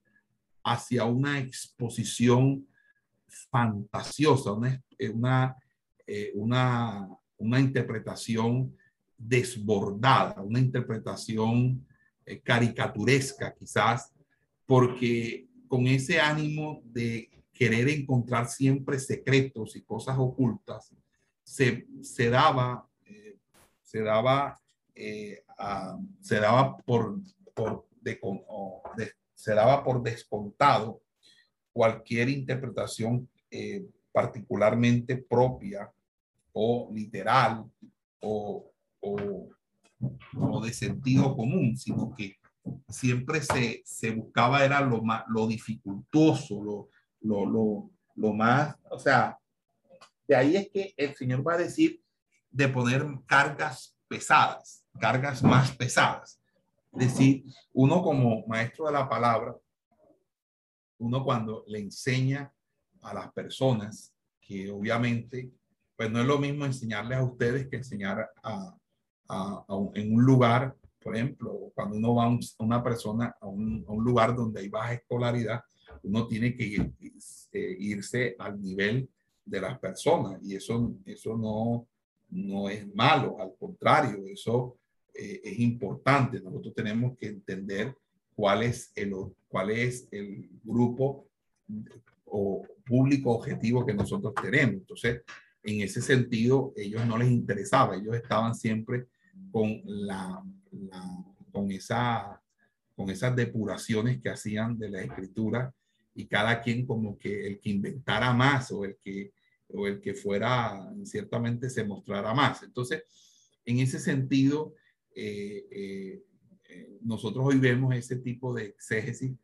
hacia una exposición fantasiosa, una, una, una, una interpretación desbordada, una interpretación eh, caricaturesca quizás, porque con ese ánimo de querer encontrar siempre secretos y cosas ocultas, se, se daba, eh, se daba, eh, se daba por, por se daba por descontado cualquier interpretación particularmente propia o literal o, o, de sentido común, sino que siempre se, se buscaba era lo más, lo dificultoso, lo, lo, lo, lo más, o sea, de ahí es que el Señor va a decir de poner cargas pesadas, cargas más pesadas. Es decir, uno como maestro de la palabra, uno cuando le enseña a las personas, que obviamente, pues no es lo mismo enseñarles a ustedes que enseñar a, en un lugar, por ejemplo, cuando uno va a una persona a un, lugar donde hay baja escolaridad, uno tiene que eh, irse al nivel de las personas y eso, eso no, no es malo, al contrario, eso eh, es importante. Nosotros tenemos que entender cuál es el, cuál es el grupo o público objetivo que nosotros tenemos. Entonces, en ese sentido, ellos no les interesaba, ellos estaban siempre con, la, con, esa, con esas depuraciones que hacían de la escritura y cada quien como que el que inventara más o el que, o el que fuera, ciertamente se mostrara más. Entonces, en ese sentido, eh, eh, eh, nosotros hoy vemos ese tipo de exégesis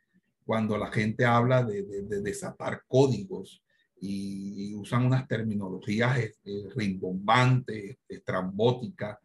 cuando la gente habla de, de, desatar códigos y, usan unas terminologías rimbombantes, estrambóticas,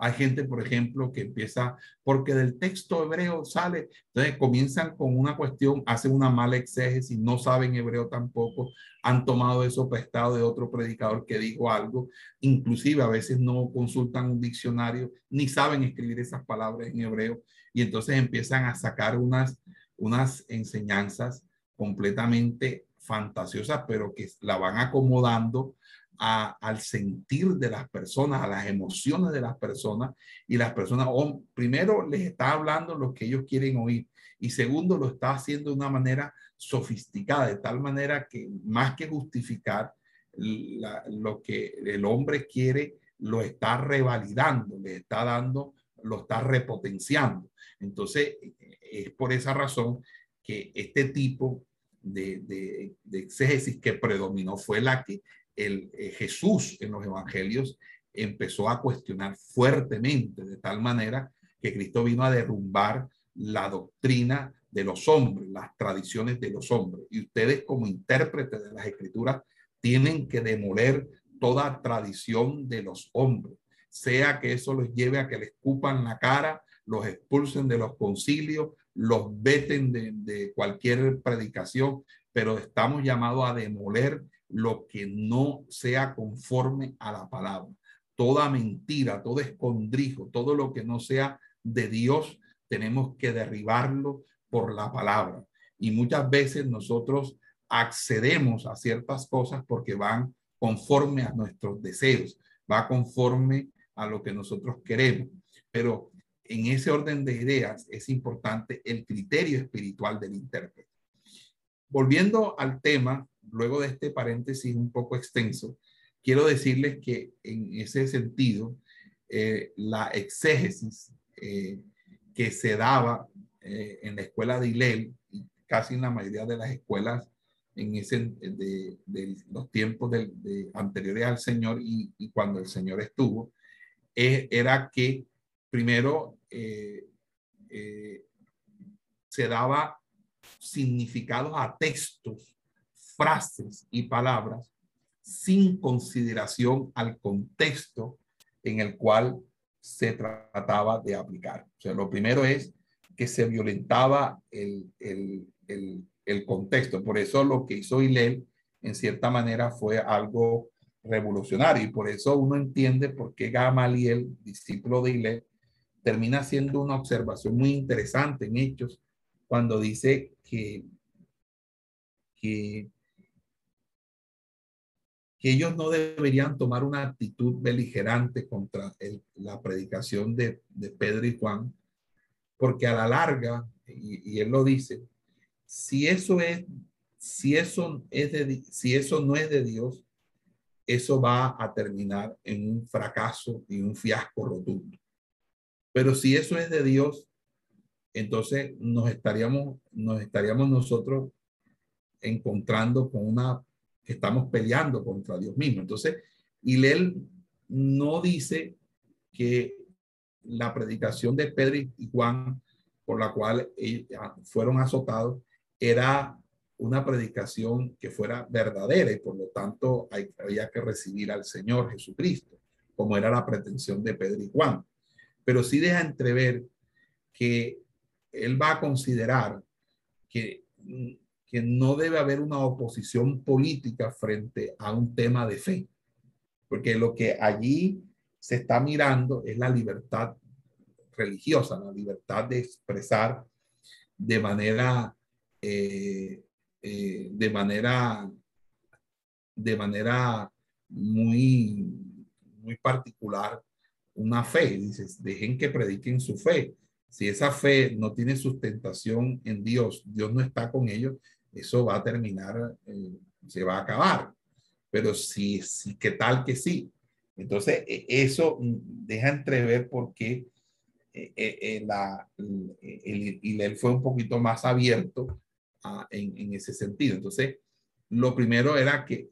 hay gente, por ejemplo, que empieza, porque del texto hebreo sale, entonces comienzan con una cuestión, hacen una mala exégesis, no saben hebreo tampoco, han tomado eso prestado de otro predicador que dijo algo, inclusive a veces no consultan un diccionario, ni saben escribir esas palabras en hebreo, y entonces empiezan a sacar unas, unas enseñanzas completamente fantasiosas, pero que la van acomodando al sentir de las personas, a las emociones de las personas y las personas, primero les está hablando lo que ellos quieren oír y segundo lo está haciendo de una manera sofisticada, de tal manera que más que justificar lo que el hombre quiere, lo está revalidando, le está dando, lo está repotenciando. Entonces, es por esa razón que este tipo de, de, de exégesis que predominó fue la que el, eh, Jesús en los evangelios empezó a cuestionar fuertemente, de tal manera que Cristo vino a derrumbar la doctrina de los hombres, las tradiciones de los hombres. Y ustedes como intérpretes de las escrituras tienen que demoler toda tradición de los hombres, sea que eso los lleve a que les escupan la cara, los expulsen de los concilios, los veten de, cualquier predicación, pero estamos llamados a demoler lo que no sea conforme a la palabra. Toda mentira, todo escondrijo, todo lo que no sea de Dios, tenemos que derribarlo por la palabra. Y muchas veces nosotros accedemos a ciertas cosas porque van conforme a nuestros deseos, va conforme a lo que nosotros queremos. Pero en ese orden de ideas es importante el criterio espiritual del intérprete. Volviendo al tema, luego de este paréntesis un poco extenso, quiero decirles que en ese sentido, eh, la exégesis eh, que se daba eh, en la escuela de Hillel, y casi en la mayoría de las escuelas en ese de, los tiempos de, anteriores al Señor y, cuando el Señor estuvo, eh, era que primero eh, eh, se daba significados a textos, frases y palabras sin consideración al contexto en el cual se trataba de aplicar. O sea, lo primero es que se violentaba el, el, el, contexto. Por eso lo que hizo Hillel, en cierta manera, fue algo revolucionario. Y por eso uno entiende por qué Gamaliel, discípulo de Hillel, termina haciendo una observación muy interesante en Hechos, cuando dice que, que, ellos no deberían tomar una actitud beligerante contra la predicación de, de, Pedro y Juan, porque a la larga, y, y él lo dice, si eso es, si eso es de, si eso no es de Dios, eso va a terminar en un fracaso y un fiasco rotundo. Pero si eso es de Dios, entonces nos estaríamos, nos estaríamos nosotros encontrando con una que estamos peleando contra Dios mismo. Entonces, él no dice que la predicación de Pedro y Juan, por la cual fueron azotados, era una predicación que fuera verdadera y por lo tanto había que recibir al Señor Jesucristo, como era la pretensión de Pedro y Juan. Pero sí deja entrever que él va a considerar que, que no debe haber una oposición política frente a un tema de fe, porque lo que allí se está mirando es la libertad religiosa, la libertad de expresar de manera eh, eh, de manera de manera muy muy particular una fe. Dices, dejen que prediquen su fe. Si esa fe no tiene sustentación en Dios, Dios no está con ellos, eso va a terminar, eh, se va a acabar. Pero si, si, ¿qué tal que sí? Entonces, e, eso deja entrever por qué la, el, él fue un poquito más abierto en, ese sentido. Entonces, lo primero era que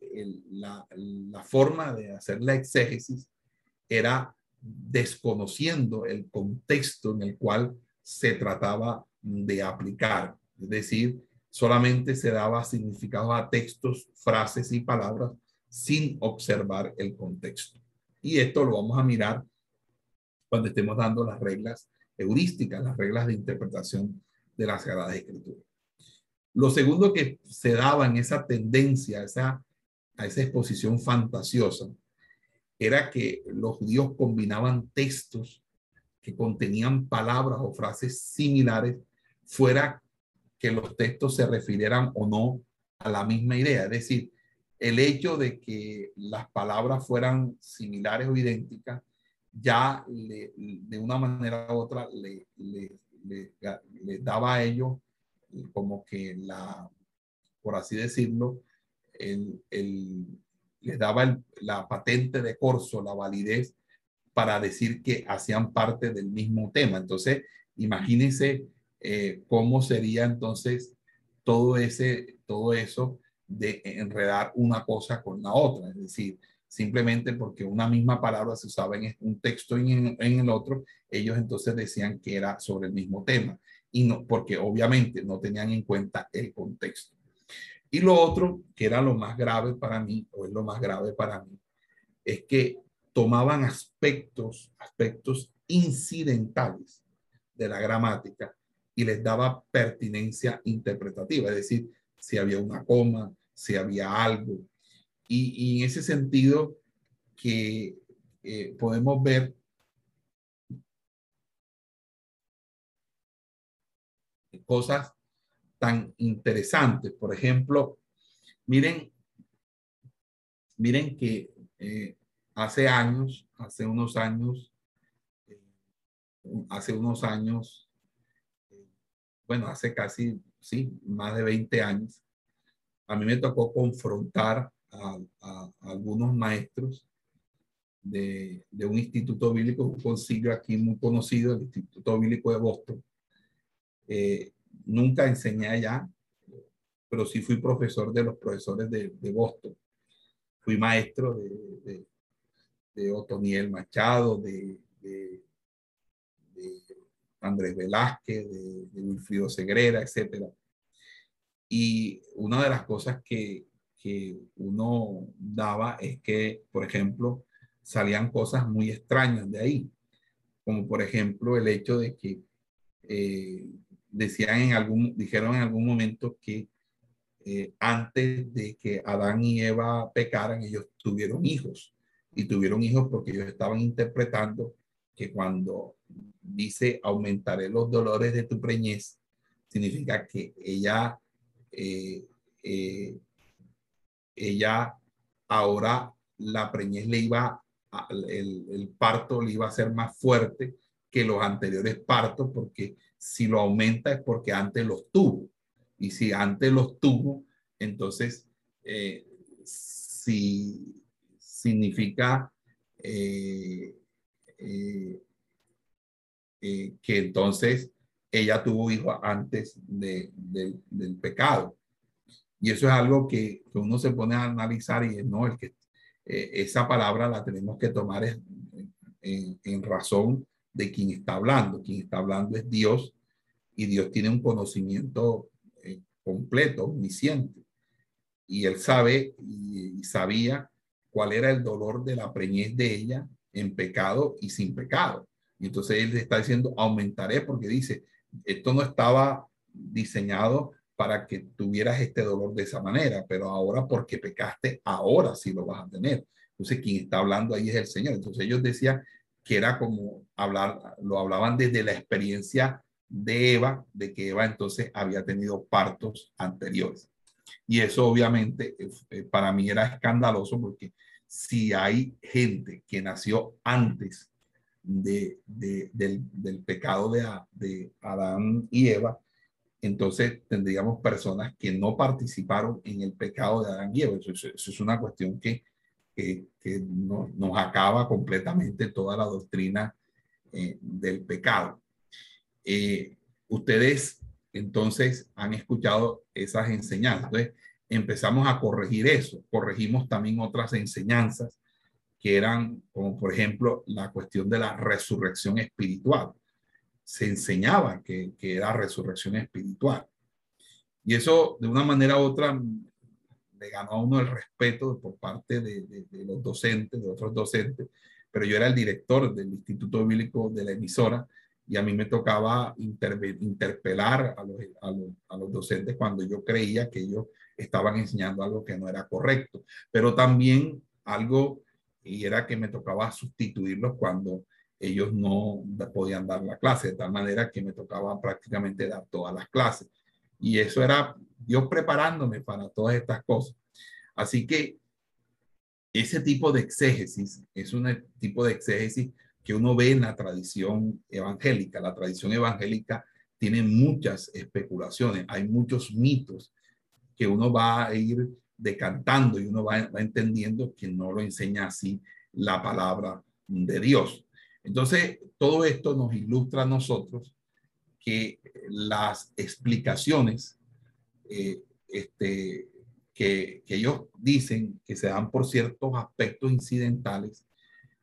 la, la, forma de hacer la exégesis era desconociendo el contexto en el cual se trataba de aplicar. Es decir, solamente se daba significado a textos, frases y palabras sin observar el contexto. Y esto lo vamos a mirar cuando estemos dando las reglas heurísticas, las reglas de interpretación de la Sagrada Escritura. Lo segundo que se daba en esa tendencia, esa, a esa exposición fantasiosa, era que los judíos combinaban textos que contenían palabras o frases similares, fuera que los textos se refirieran o no a la misma idea. Es decir, el hecho de que las palabras fueran similares o idénticas, ya de una manera u otra le, le daba a ellos como que la, por así decirlo, el, el, les daba la patente de corso, la validez para decir que hacían parte del mismo tema. Entonces, imagínense eh, cómo sería entonces todo ese, todo eso de enredar una cosa con la otra. Es decir, simplemente porque una misma palabra se usaba en un texto y en, en el otro, ellos entonces decían que era sobre el mismo tema y no, porque obviamente no tenían en cuenta el contexto. Y lo otro, que era lo más grave para mí, o es lo más grave para mí, es que tomaban aspectos, aspectos incidentales de la gramática y les daba pertinencia interpretativa, es decir, si había una coma, si había algo. Y, en ese sentido que eh, podemos ver cosas tan interesantes. Por ejemplo, miren, miren que eh, hace años, hace unos años, eh, hace unos años, eh, bueno, hace casi, sí, más de 20 años, a mí me tocó confrontar a, algunos maestros de, un instituto bíblico, un concilio aquí muy conocido, el Instituto Bíblico de Boston, eh, nunca enseñé allá, pero sí fui profesor de los profesores de, Boston. Fui maestro de, de, de Otoniel Machado, de, de, Andrés Velázquez, de, Wilfrido Segrera, etc. Y una de las cosas que, que uno daba es que, por ejemplo, salían cosas muy extrañas de ahí, como por ejemplo el hecho de que eh, decían en algún, dijeron en algún momento que eh, antes de que Adán y Eva pecaran, ellos tuvieron hijos. Y tuvieron hijos porque ellos estaban interpretando que cuando dice aumentaré los dolores de tu preñez, significa que ella, eh, eh, ella ahora la preñez le iba, el, el parto le iba a ser más fuerte que los anteriores partos, porque si lo aumenta es porque antes los tuvo. Y si antes los tuvo, entonces, eh, si significa eh, eh, que entonces ella tuvo hijo antes de, del pecado. Y eso es algo que, uno se pone a analizar y no, es que esa palabra la tenemos que tomar en, en razón de quien está hablando. Quien está hablando es Dios y Dios tiene un conocimiento eh, completo, omnisciente. Y él sabe y, sabía cuál era el dolor de la preñez de ella en pecado y sin pecado. Y entonces él está diciendo, aumentaré porque dice, esto no estaba diseñado para que tuvieras este dolor de esa manera, pero ahora porque pecaste, ahora sí lo vas a tener. Entonces quien está hablando ahí es el Señor. Entonces ellos decían, que era como hablar, lo hablaban desde la experiencia de Eva, de que Eva entonces había tenido partos anteriores. Y eso obviamente eh, para mí era escandaloso porque si hay gente que nació antes de, del, del, pecado de, de Adán y Eva, entonces tendríamos personas que no participaron en el pecado de Adán y Eva. eso es una cuestión que que, no, nos acaba completamente toda la doctrina eh, del pecado. Eh, ustedes entonces han escuchado esas enseñanzas. Empezamos a corregir eso. Corregimos también otras enseñanzas que eran, como por ejemplo, la cuestión de la resurrección espiritual. Se enseñaba que era resurrección espiritual. Y eso, de una manera u otra, le ganó a uno el respeto por parte de, los docentes, de otros docentes, pero yo era el director del Instituto Bíblico de la emisora y a mí me tocaba interpelar a los, docentes cuando yo creía que ellos estaban enseñando algo que no era correcto, pero también algo, y era que me tocaba sustituirlos cuando ellos no podían dar la clase, de tal manera que me tocaba prácticamente dar todas las clases. Y eso era Dios preparándome para todas estas cosas. Así que ese tipo de exégesis es un tipo de exégesis que uno ve en la tradición evangélica. La tradición evangélica tiene muchas especulaciones, hay muchos mitos que uno va a ir decantando y uno va, va entendiendo que no lo enseña así la palabra de Dios. Entonces, todo esto nos ilustra a nosotros que las explicaciones eh, este, que, ellos dicen que se dan por ciertos aspectos incidentales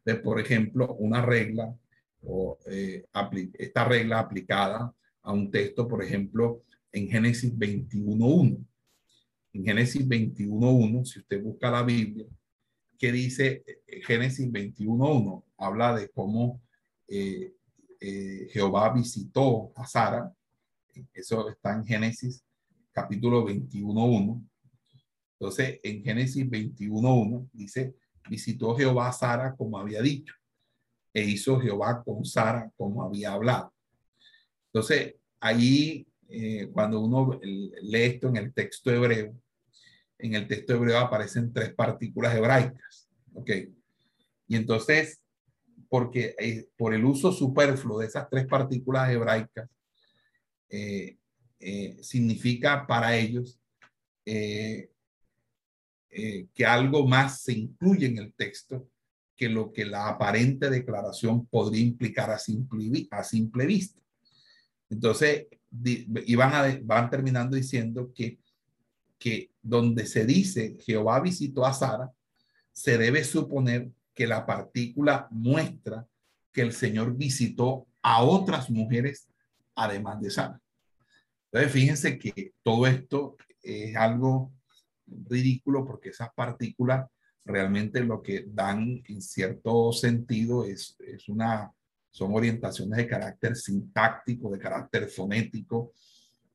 de, por ejemplo, una regla o eh, esta regla aplicada a un texto, por ejemplo, en Génesis 21.1. En Génesis 21.1, si usted busca la Biblia, que dice eh, Génesis 21.1, habla de cómo Jehová visitó a Sara. Eso está en Génesis capítulo 21.1. Entonces, en Génesis 21.1 dice, visitó Jehová a Sara como había dicho, e hizo Jehová con Sara como había hablado. Entonces, ahí, eh, cuando uno lee esto en el texto hebreo, en el texto hebreo aparecen tres partículas hebraicas, ¿ok? Y entonces, porque eh, por el uso superfluo de esas tres partículas hebraicas, eh, significa para ellos eh, eh, que algo más se incluye en el texto que lo que la aparente declaración podría implicar a simple, a simple vista. Entonces, y van, van terminando diciendo que que donde se dice Jehová visitó a Sara, se debe suponer que la partícula muestra que el Señor visitó a otras mujeres además de Sara. Entonces, fíjense que todo esto es algo ridículo porque esas partículas realmente lo que dan en cierto sentido es, es una, son orientaciones de carácter sintáctico, de carácter fonético.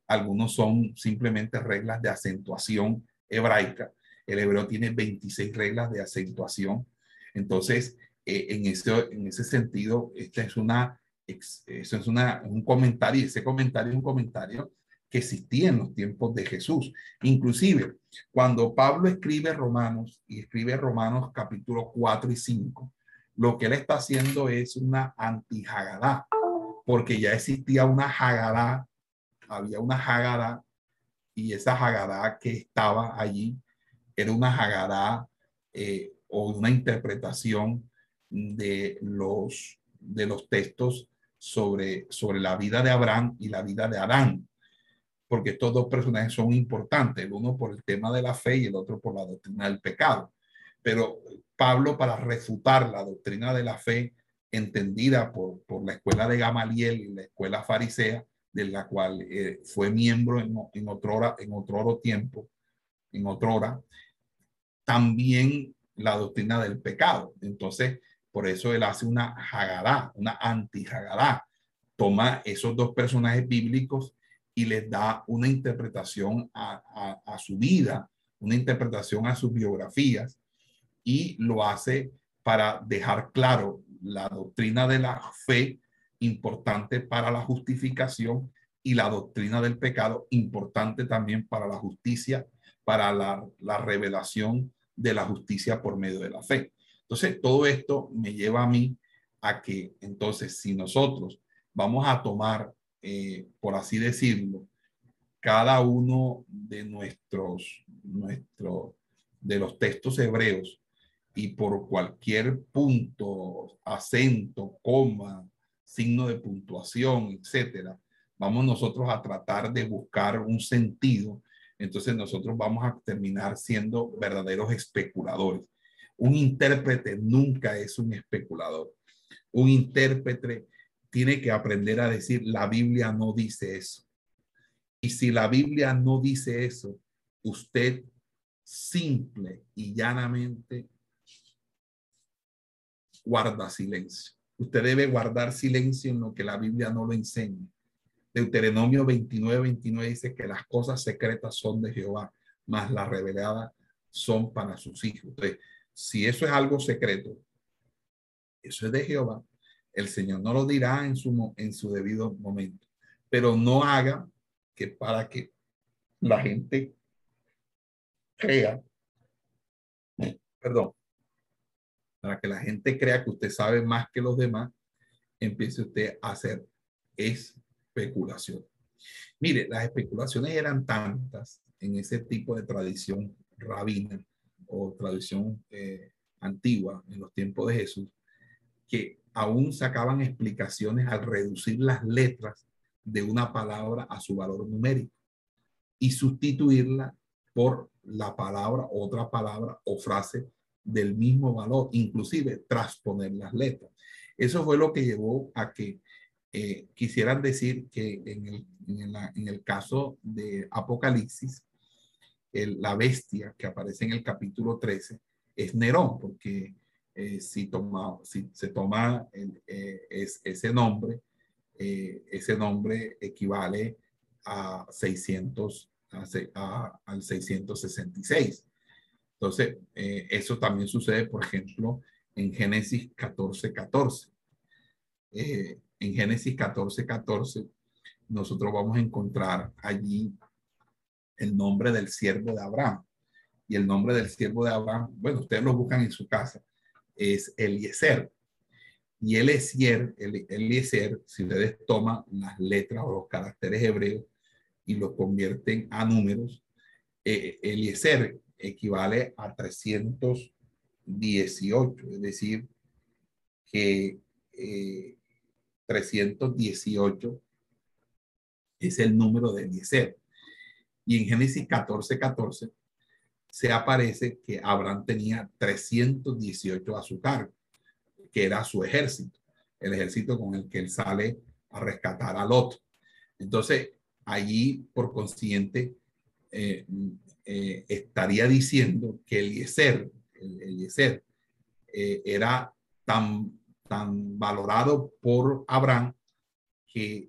Algunos son simplemente reglas de acentuación hebraica. El hebreo tiene 26 reglas de acentuación. Entonces, eh, en, ese, en ese sentido, esta es una, eso es una, un comentario, ese comentario es un comentario que existía en los tiempos de Jesús. Inclusive, cuando Pablo escribe Romanos y escribe Romanos capítulo 4 y 5, lo que él está haciendo es una anti-Hagadá, porque ya existía una Hagadá, había una Hagadá, y esa Hagadá que estaba allí era una Hagadá eh, o una interpretación de los, de los textos sobre, sobre la vida de Abraham y la vida de Adán porque estos dos personajes son importantes, el uno por el tema de la fe y el otro por la doctrina del pecado. Pero Pablo, para refutar la doctrina de la fe entendida por, por la escuela de Gamaliel y la escuela farisea, de la cual eh, fue miembro en, en, otro en otro tiempo, en otro hora, también la doctrina del pecado. Entonces, por eso él hace una jagadá, una anti-jagadá. Toma esos dos personajes bíblicos y les da una interpretación a, a, su vida, una interpretación a sus biografías y lo hace para dejar claro la doctrina de la fe importante para la justificación y la doctrina del pecado importante también para la justicia, para la, la revelación de la justicia por medio de la fe. Entonces, todo esto me lleva a mí a que entonces si nosotros vamos a tomar eh, por así decirlo, cada uno de nuestros, nuestro, de los textos hebreos y por cualquier punto, acento, coma, signo de puntuación, etcétera, vamos nosotros a tratar de buscar un sentido. Entonces nosotros vamos a terminar siendo verdaderos especuladores. Un intérprete nunca es un especulador. Un intérprete tiene que aprender a decir, la Biblia no dice eso. Y si la Biblia no dice eso, usted simple y llanamente guarda silencio. Usted debe guardar silencio en lo que la Biblia no lo enseña. Deuteronomio 29, 29 dice que las cosas secretas son de Jehová, mas las reveladas son para sus hijos. Si eso es algo secreto, eso es de Jehová, el Señor no lo dirá en su, en su debido momento, pero no haga que para que la gente crea, perdón, para que la gente crea que usted sabe más que los demás, empiece usted a hacer especulación. Mire, las especulaciones eran tantas en ese tipo de tradición rabina o tradición eh, antigua en los tiempos de Jesús, que aún sacaban explicaciones al reducir las letras de una palabra a su valor numérico y sustituirla por la palabra, otra palabra o frase del mismo valor, inclusive trasponer las letras. Eso fue lo que llevó a que eh, quisieran decir que en el, en, el caso de Apocalipsis, la bestia que aparece en el capítulo 13 es Nerón, porque eh, si, toma, si se toma eh, es, ese nombre, eh, ese nombre equivale a 600, a, al 666. Entonces, eso también sucede, por ejemplo, en Génesis 14, 14. en Génesis 14, 14, nosotros vamos a encontrar allí el nombre del siervo de Abraham. Y el nombre del siervo de Abraham, bueno, ustedes lo buscan en su casa, es Eliezer. Y Eliezer, Eliezer, si ustedes toman las letras o los caracteres hebreos y los convierten a números, eh, Eliezer equivale a 318, es decir, que 318 eh, es el número de Eliezer. Y en Génesis 14, 14 se aparece que Abraham tenía 318 a su cargo, que era su ejército, el ejército con el que él sale a rescatar a Lot. Entonces, allí, por consiguiente, eh, eh, estaría diciendo que Eliezer, el, Eliezer eh, era tan, tan valorado por Abraham que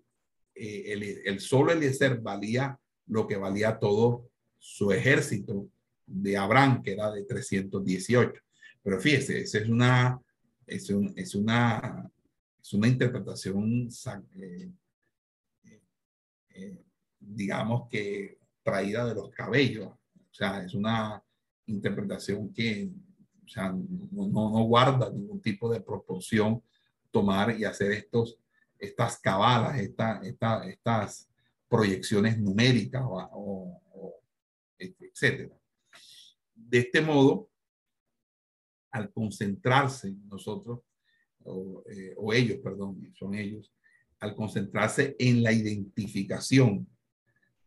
el, el, solo Eliezer valía lo que valía todo su ejército de Abraham, que era de 318. Pero fíjese, esa es una, es, una, es una interpretación, digamos que traída de los cabellos. O sea, es una interpretación que o sea, no, no, guarda ningún tipo de proporción tomar y hacer estos, estas cabalas, esta, esta, estas proyecciones numéricas o. De este modo, al concentrarse nosotros, o, eh, o ellos, perdón, son ellos, al concentrarse en la identificación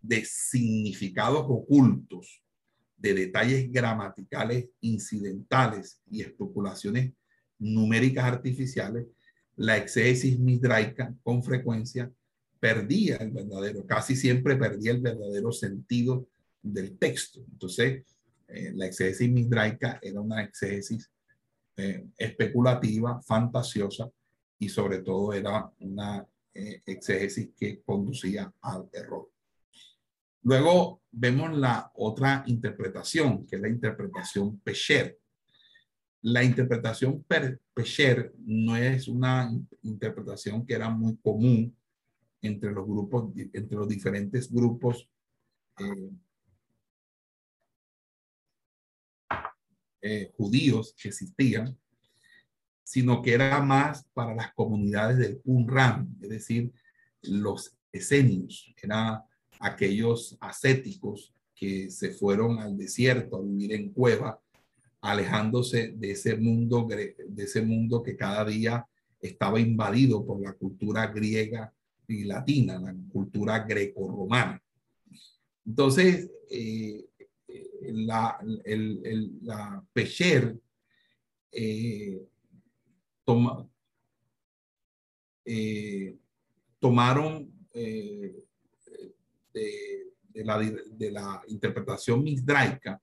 de significados ocultos, de detalles gramaticales incidentales y especulaciones numéricas artificiales, la exégesis midraica con frecuencia perdía el verdadero, casi siempre perdía el verdadero sentido del texto. Entonces, eh, la exégesis midraica era una exégesis eh, especulativa, fantasiosa y sobre todo era una eh, exégesis que conducía al error. Luego vemos la otra interpretación, que es la interpretación Pesher. La interpretación Pesher no es una interpretación que era muy común entre los grupos, entre los diferentes grupos eh, eh, judíos que existían, sino que era más para las comunidades del Qumran, es decir, los esenios. Era aquellos ascéticos que se fueron al desierto a vivir en cueva, alejándose de ese mundo, de ese mundo que cada día estaba invadido por la cultura griega y latina, la cultura greco-romana. Entonces, eh, la, el, la Pecher eh, toma, eh, tomaron de, la, de la interpretación misdraica,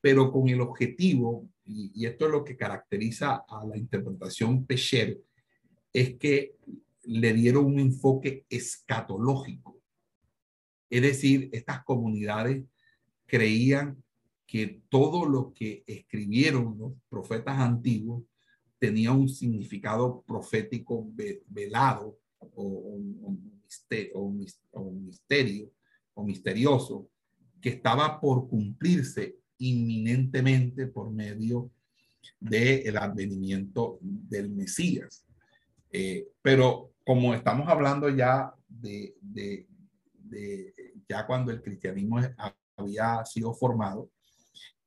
pero con el objetivo, y, esto es lo que caracteriza a la interpretación Pesher, es que le dieron un enfoque escatológico. Es decir, estas comunidades creían que todo lo que escribieron los profetas antiguos tenía un significado profético velado o, misterio o misterioso que estaba por cumplirse inminentemente por medio del advenimiento del Mesías. Eh, pero como estamos hablando ya de, de, de, ya cuando el cristianismo había sido formado,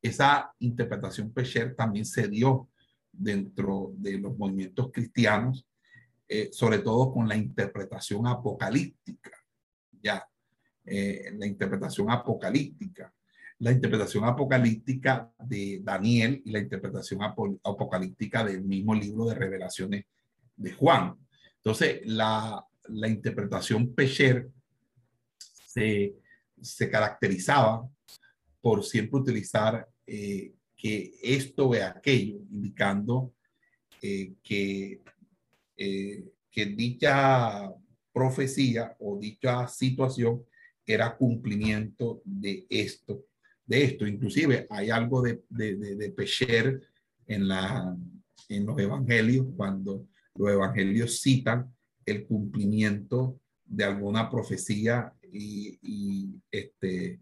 esa interpretación Pesher también se dio dentro de los movimientos cristianos eh, sobre todo con la interpretación apocalíptica, ya, eh, la interpretación apocalíptica, la interpretación apocalíptica de Daniel y la interpretación apocalíptica del mismo libro de revelaciones de Juan. Entonces, la, la interpretación Pesher se, se, caracterizaba por siempre utilizar eh, que esto ve aquello, indicando que eh, que dicha profecía o dicha situación era cumplimiento de esto, de esto. Inclusive hay algo de, de, de, en, la, en los evangelios, cuando los evangelios citan el cumplimiento de alguna profecía y, este,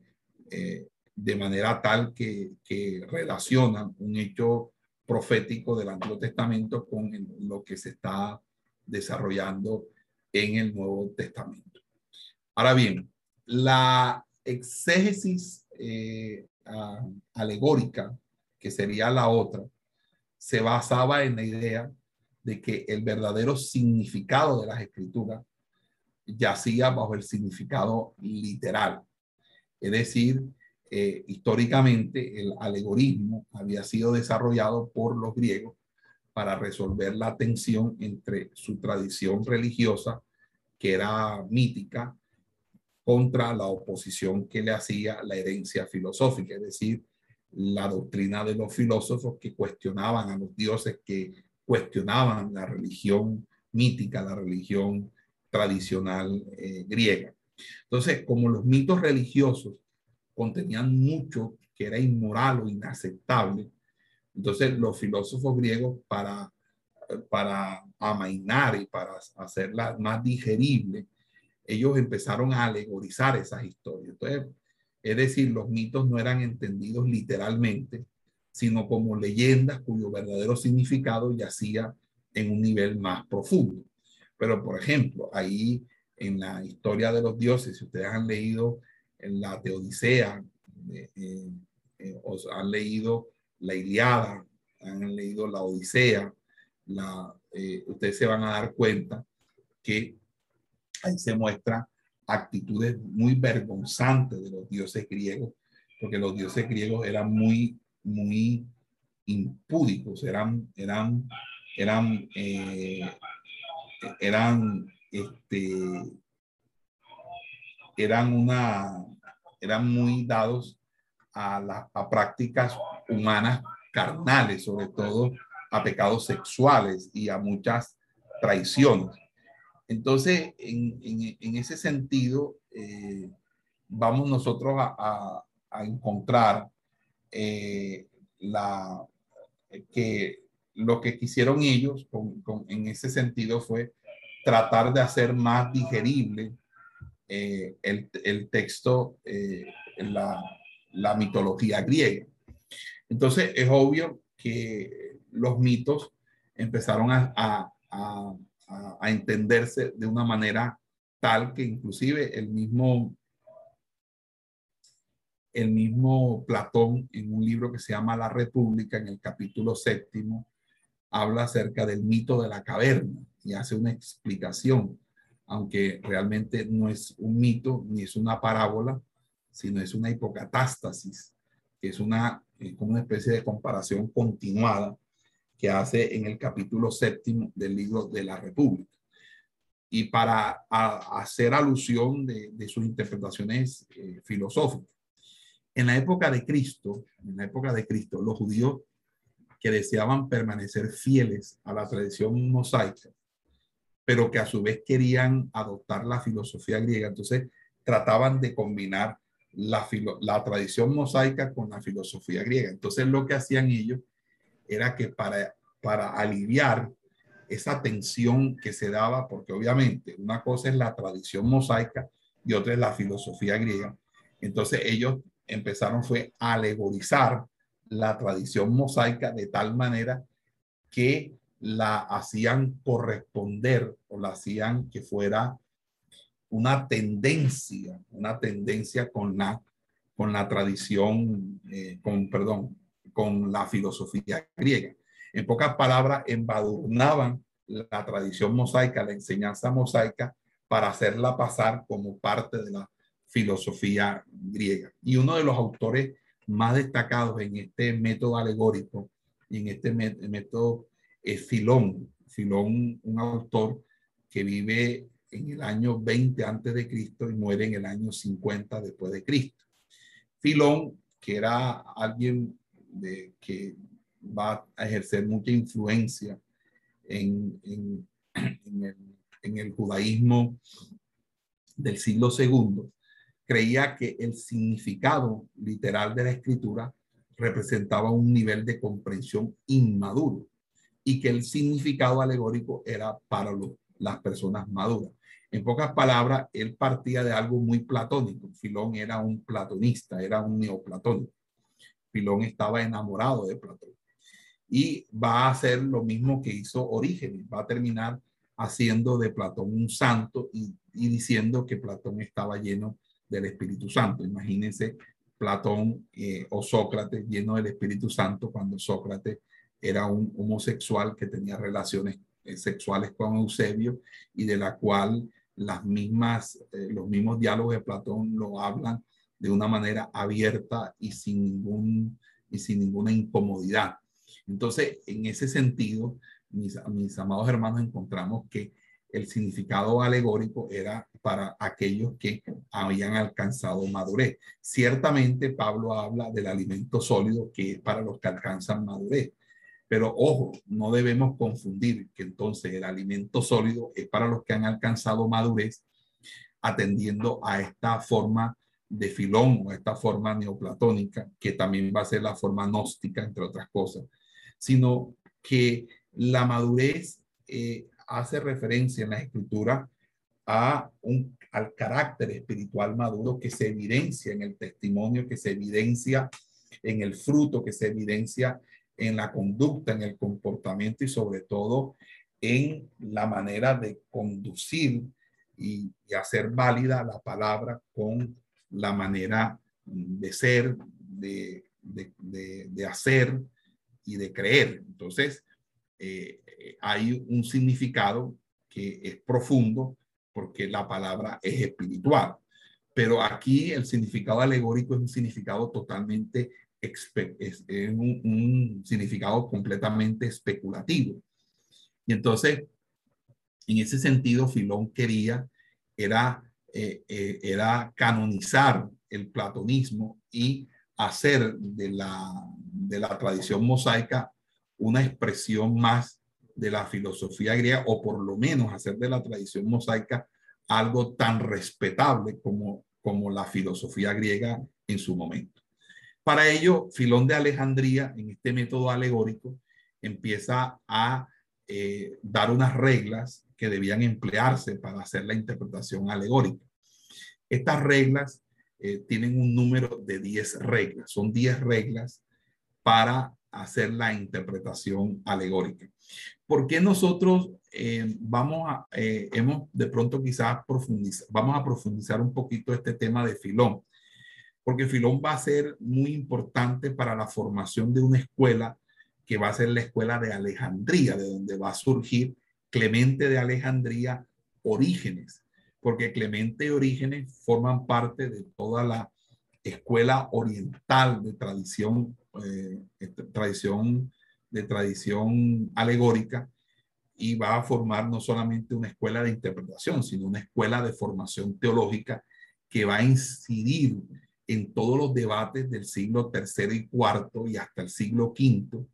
eh, de manera tal que, que relacionan un hecho profético del Antiguo Testamento con lo que se está desarrollando en el Nuevo Testamento. Ahora bien, la exégesis eh, alegórica, que sería la otra, se basaba en la idea de que el verdadero significado de las escrituras yacía bajo el significado literal. Es decir, eh, históricamente el alegorismo había sido desarrollado por los griegos para resolver la tensión entre su tradición religiosa, que era mítica, contra la oposición que le hacía la herencia filosófica, es decir, la doctrina de los filósofos que cuestionaban a los dioses, que cuestionaban la religión mítica, la religión tradicional eh, griega. Entonces, como los mitos religiosos contenían mucho que era inmoral o inaceptable. Entonces los filósofos griegos para, para amainar y para hacerla más digerible, ellos empezaron a alegorizar esas historias. Entonces, es decir, los mitos no eran entendidos literalmente, sino como leyendas cuyo verdadero significado yacía en un nivel más profundo. Pero, por ejemplo, ahí en la historia de los dioses, si ustedes han leído la Teodicea, eh, eh, eh, os han leído la Iliada, han leído la Odisea, la, ustedes se van a dar cuenta que ahí se muestra actitudes muy vergonzantes de los dioses griegos, porque los dioses griegos eran muy, muy impúdicos, eran, eran, eran, eran, este, eran una, eran muy dados a, las prácticas humanas carnales, sobre todo a pecados sexuales y a muchas traiciones. Entonces, en, en, ese sentido, eh, vamos nosotros a, a, encontrar eh, la, que lo que quisieron ellos en ese sentido fue tratar de hacer más digerible eh, el, el, texto, eh, la, la, mitología griega. Entonces es obvio que los mitos empezaron a, a, a, a entenderse de una manera tal que inclusive el mismo el mismo Platón en un libro que se llama La República, en el capítulo séptimo, habla acerca del mito de la caverna y hace una explicación aunque realmente no es un mito ni es una parábola, sino es una hipocatástasis, que es una, eh, como una especie de comparación continuada que hace en el capítulo séptimo del libro de la República. Y para hacer alusión de, sus interpretaciones eh, filosóficas. En la época de Cristo, en la época de Cristo, los judíos que deseaban permanecer fieles a la tradición mosaica, pero que a su vez querían adoptar la filosofía griega. Entonces trataban de combinar la, la tradición mosaica con la filosofía griega. Entonces lo que hacían ellos era que para, para aliviar esa tensión que se daba, porque obviamente una cosa es la tradición mosaica y otra es la filosofía griega. Entonces ellos empezaron fue a alegorizar la tradición mosaica de tal manera que la hacían corresponder o la hacían que fuera una tendencia, una tendencia con la, con la tradición, eh, con, perdón, con la filosofía griega. En pocas palabras, embadurnaban la tradición mosaica, la enseñanza mosaica, para hacerla pasar como parte de la filosofía griega. Y uno de los autores más destacados en este método alegórico y en este método es Filón. Filón, un autor que vive en el año 20 antes de Cristo y muere en el año 50 después de Cristo. Filón, que era alguien que va a ejercer mucha influencia en, en, el, en el judaísmo del siglo segundo, creía que el significado literal de la escritura representaba un nivel de comprensión inmaduro y que el significado alegórico era para las personas maduras. En pocas palabras, él partía de algo muy platónico. Filón era un platonista, era un neoplatónico. Filón estaba enamorado de Platón. Y va a hacer lo mismo que hizo Orígenes, va a terminar haciendo de Platón un santo y, diciendo que Platón estaba lleno del Espíritu Santo. Imagínense Platón eh, o Sócrates lleno del Espíritu Santo cuando Sócrates era un homosexual que tenía relaciones eh, sexuales con Eusebio y de la cual las mismas, eh, los mismos diálogos de Platón lo hablan de una manera abierta y sin, ningún, y sin ninguna incomodidad. Entonces, en ese sentido, mis, mis amados hermanos, encontramos que el significado alegórico era para aquellos que habían alcanzado madurez. Ciertamente Pablo habla del alimento sólido que es para los que alcanzan madurez. Pero ojo, no debemos confundir que entonces el alimento sólido es para los que han alcanzado madurez, atendiendo a esta forma de filón o esta forma neoplatónica, que también va a ser la forma gnóstica, entre otras cosas, sino que la madurez eh, hace referencia en la escritura a un, al carácter espiritual maduro que se evidencia en el testimonio, que se evidencia en el fruto, que se evidencia en la conducta, en el comportamiento y sobre todo en la manera de conducir y, hacer válida la palabra con la manera de ser, de, de, hacer y de creer. Entonces, eh, hay un significado que es profundo porque la palabra es espiritual. Pero aquí el significado alegórico es un significado totalmente, es, un, significado completamente especulativo. Y entonces, en ese sentido, Filón quería, era, eh, eh, era canonizar el platonismo y hacer de la, de la tradición mosaica una expresión más de la filosofía griega, o por lo menos hacer de la tradición mosaica algo tan respetable como, como la filosofía griega en su momento. Para ello, Filón de Alejandría, en este método alegórico, empieza a eh, dar unas reglas que debían emplearse para hacer la interpretación alegórica. Estas reglas eh, tienen un número de 10 reglas, son 10 reglas para hacer la interpretación alegórica. ¿Por qué nosotros eh, vamos a, eh, hemos de pronto quizás profundizar, vamos a profundizar un poquito este tema de Filón? Porque Filón va a ser muy importante para la formación de una escuela que va a ser la escuela de Alejandría, de donde va a surgir Clemente de Alejandría Orígenes, porque Clemente y Orígenes forman parte de toda la escuela oriental de tradición, eh, este, tradición de tradición alegórica y va a formar no solamente una escuela de interpretación, sino una escuela de formación teológica que va a incidir en todos los debates del siglo tercero y cuarto y hasta el siglo quinto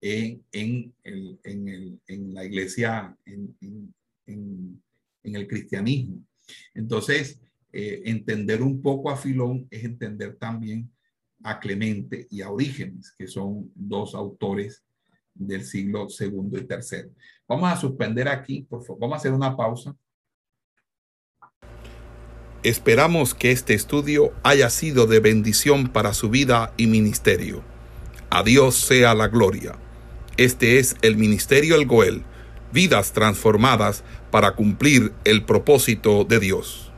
en, en, el, en, el, en la iglesia, en, el cristianismo. Entonces, eh, entender un poco a Filón es entender también a Clemente y a Orígenes, que son dos autores del siglo segundo y tercero. Vamos a suspender aquí, por favor. Vamos a hacer una pausa. Esperamos que este estudio haya sido de bendición para su vida y ministerio. A Dios sea la gloria. Este es el Ministerio El Goel, vidas transformadas para cumplir el propósito de Dios.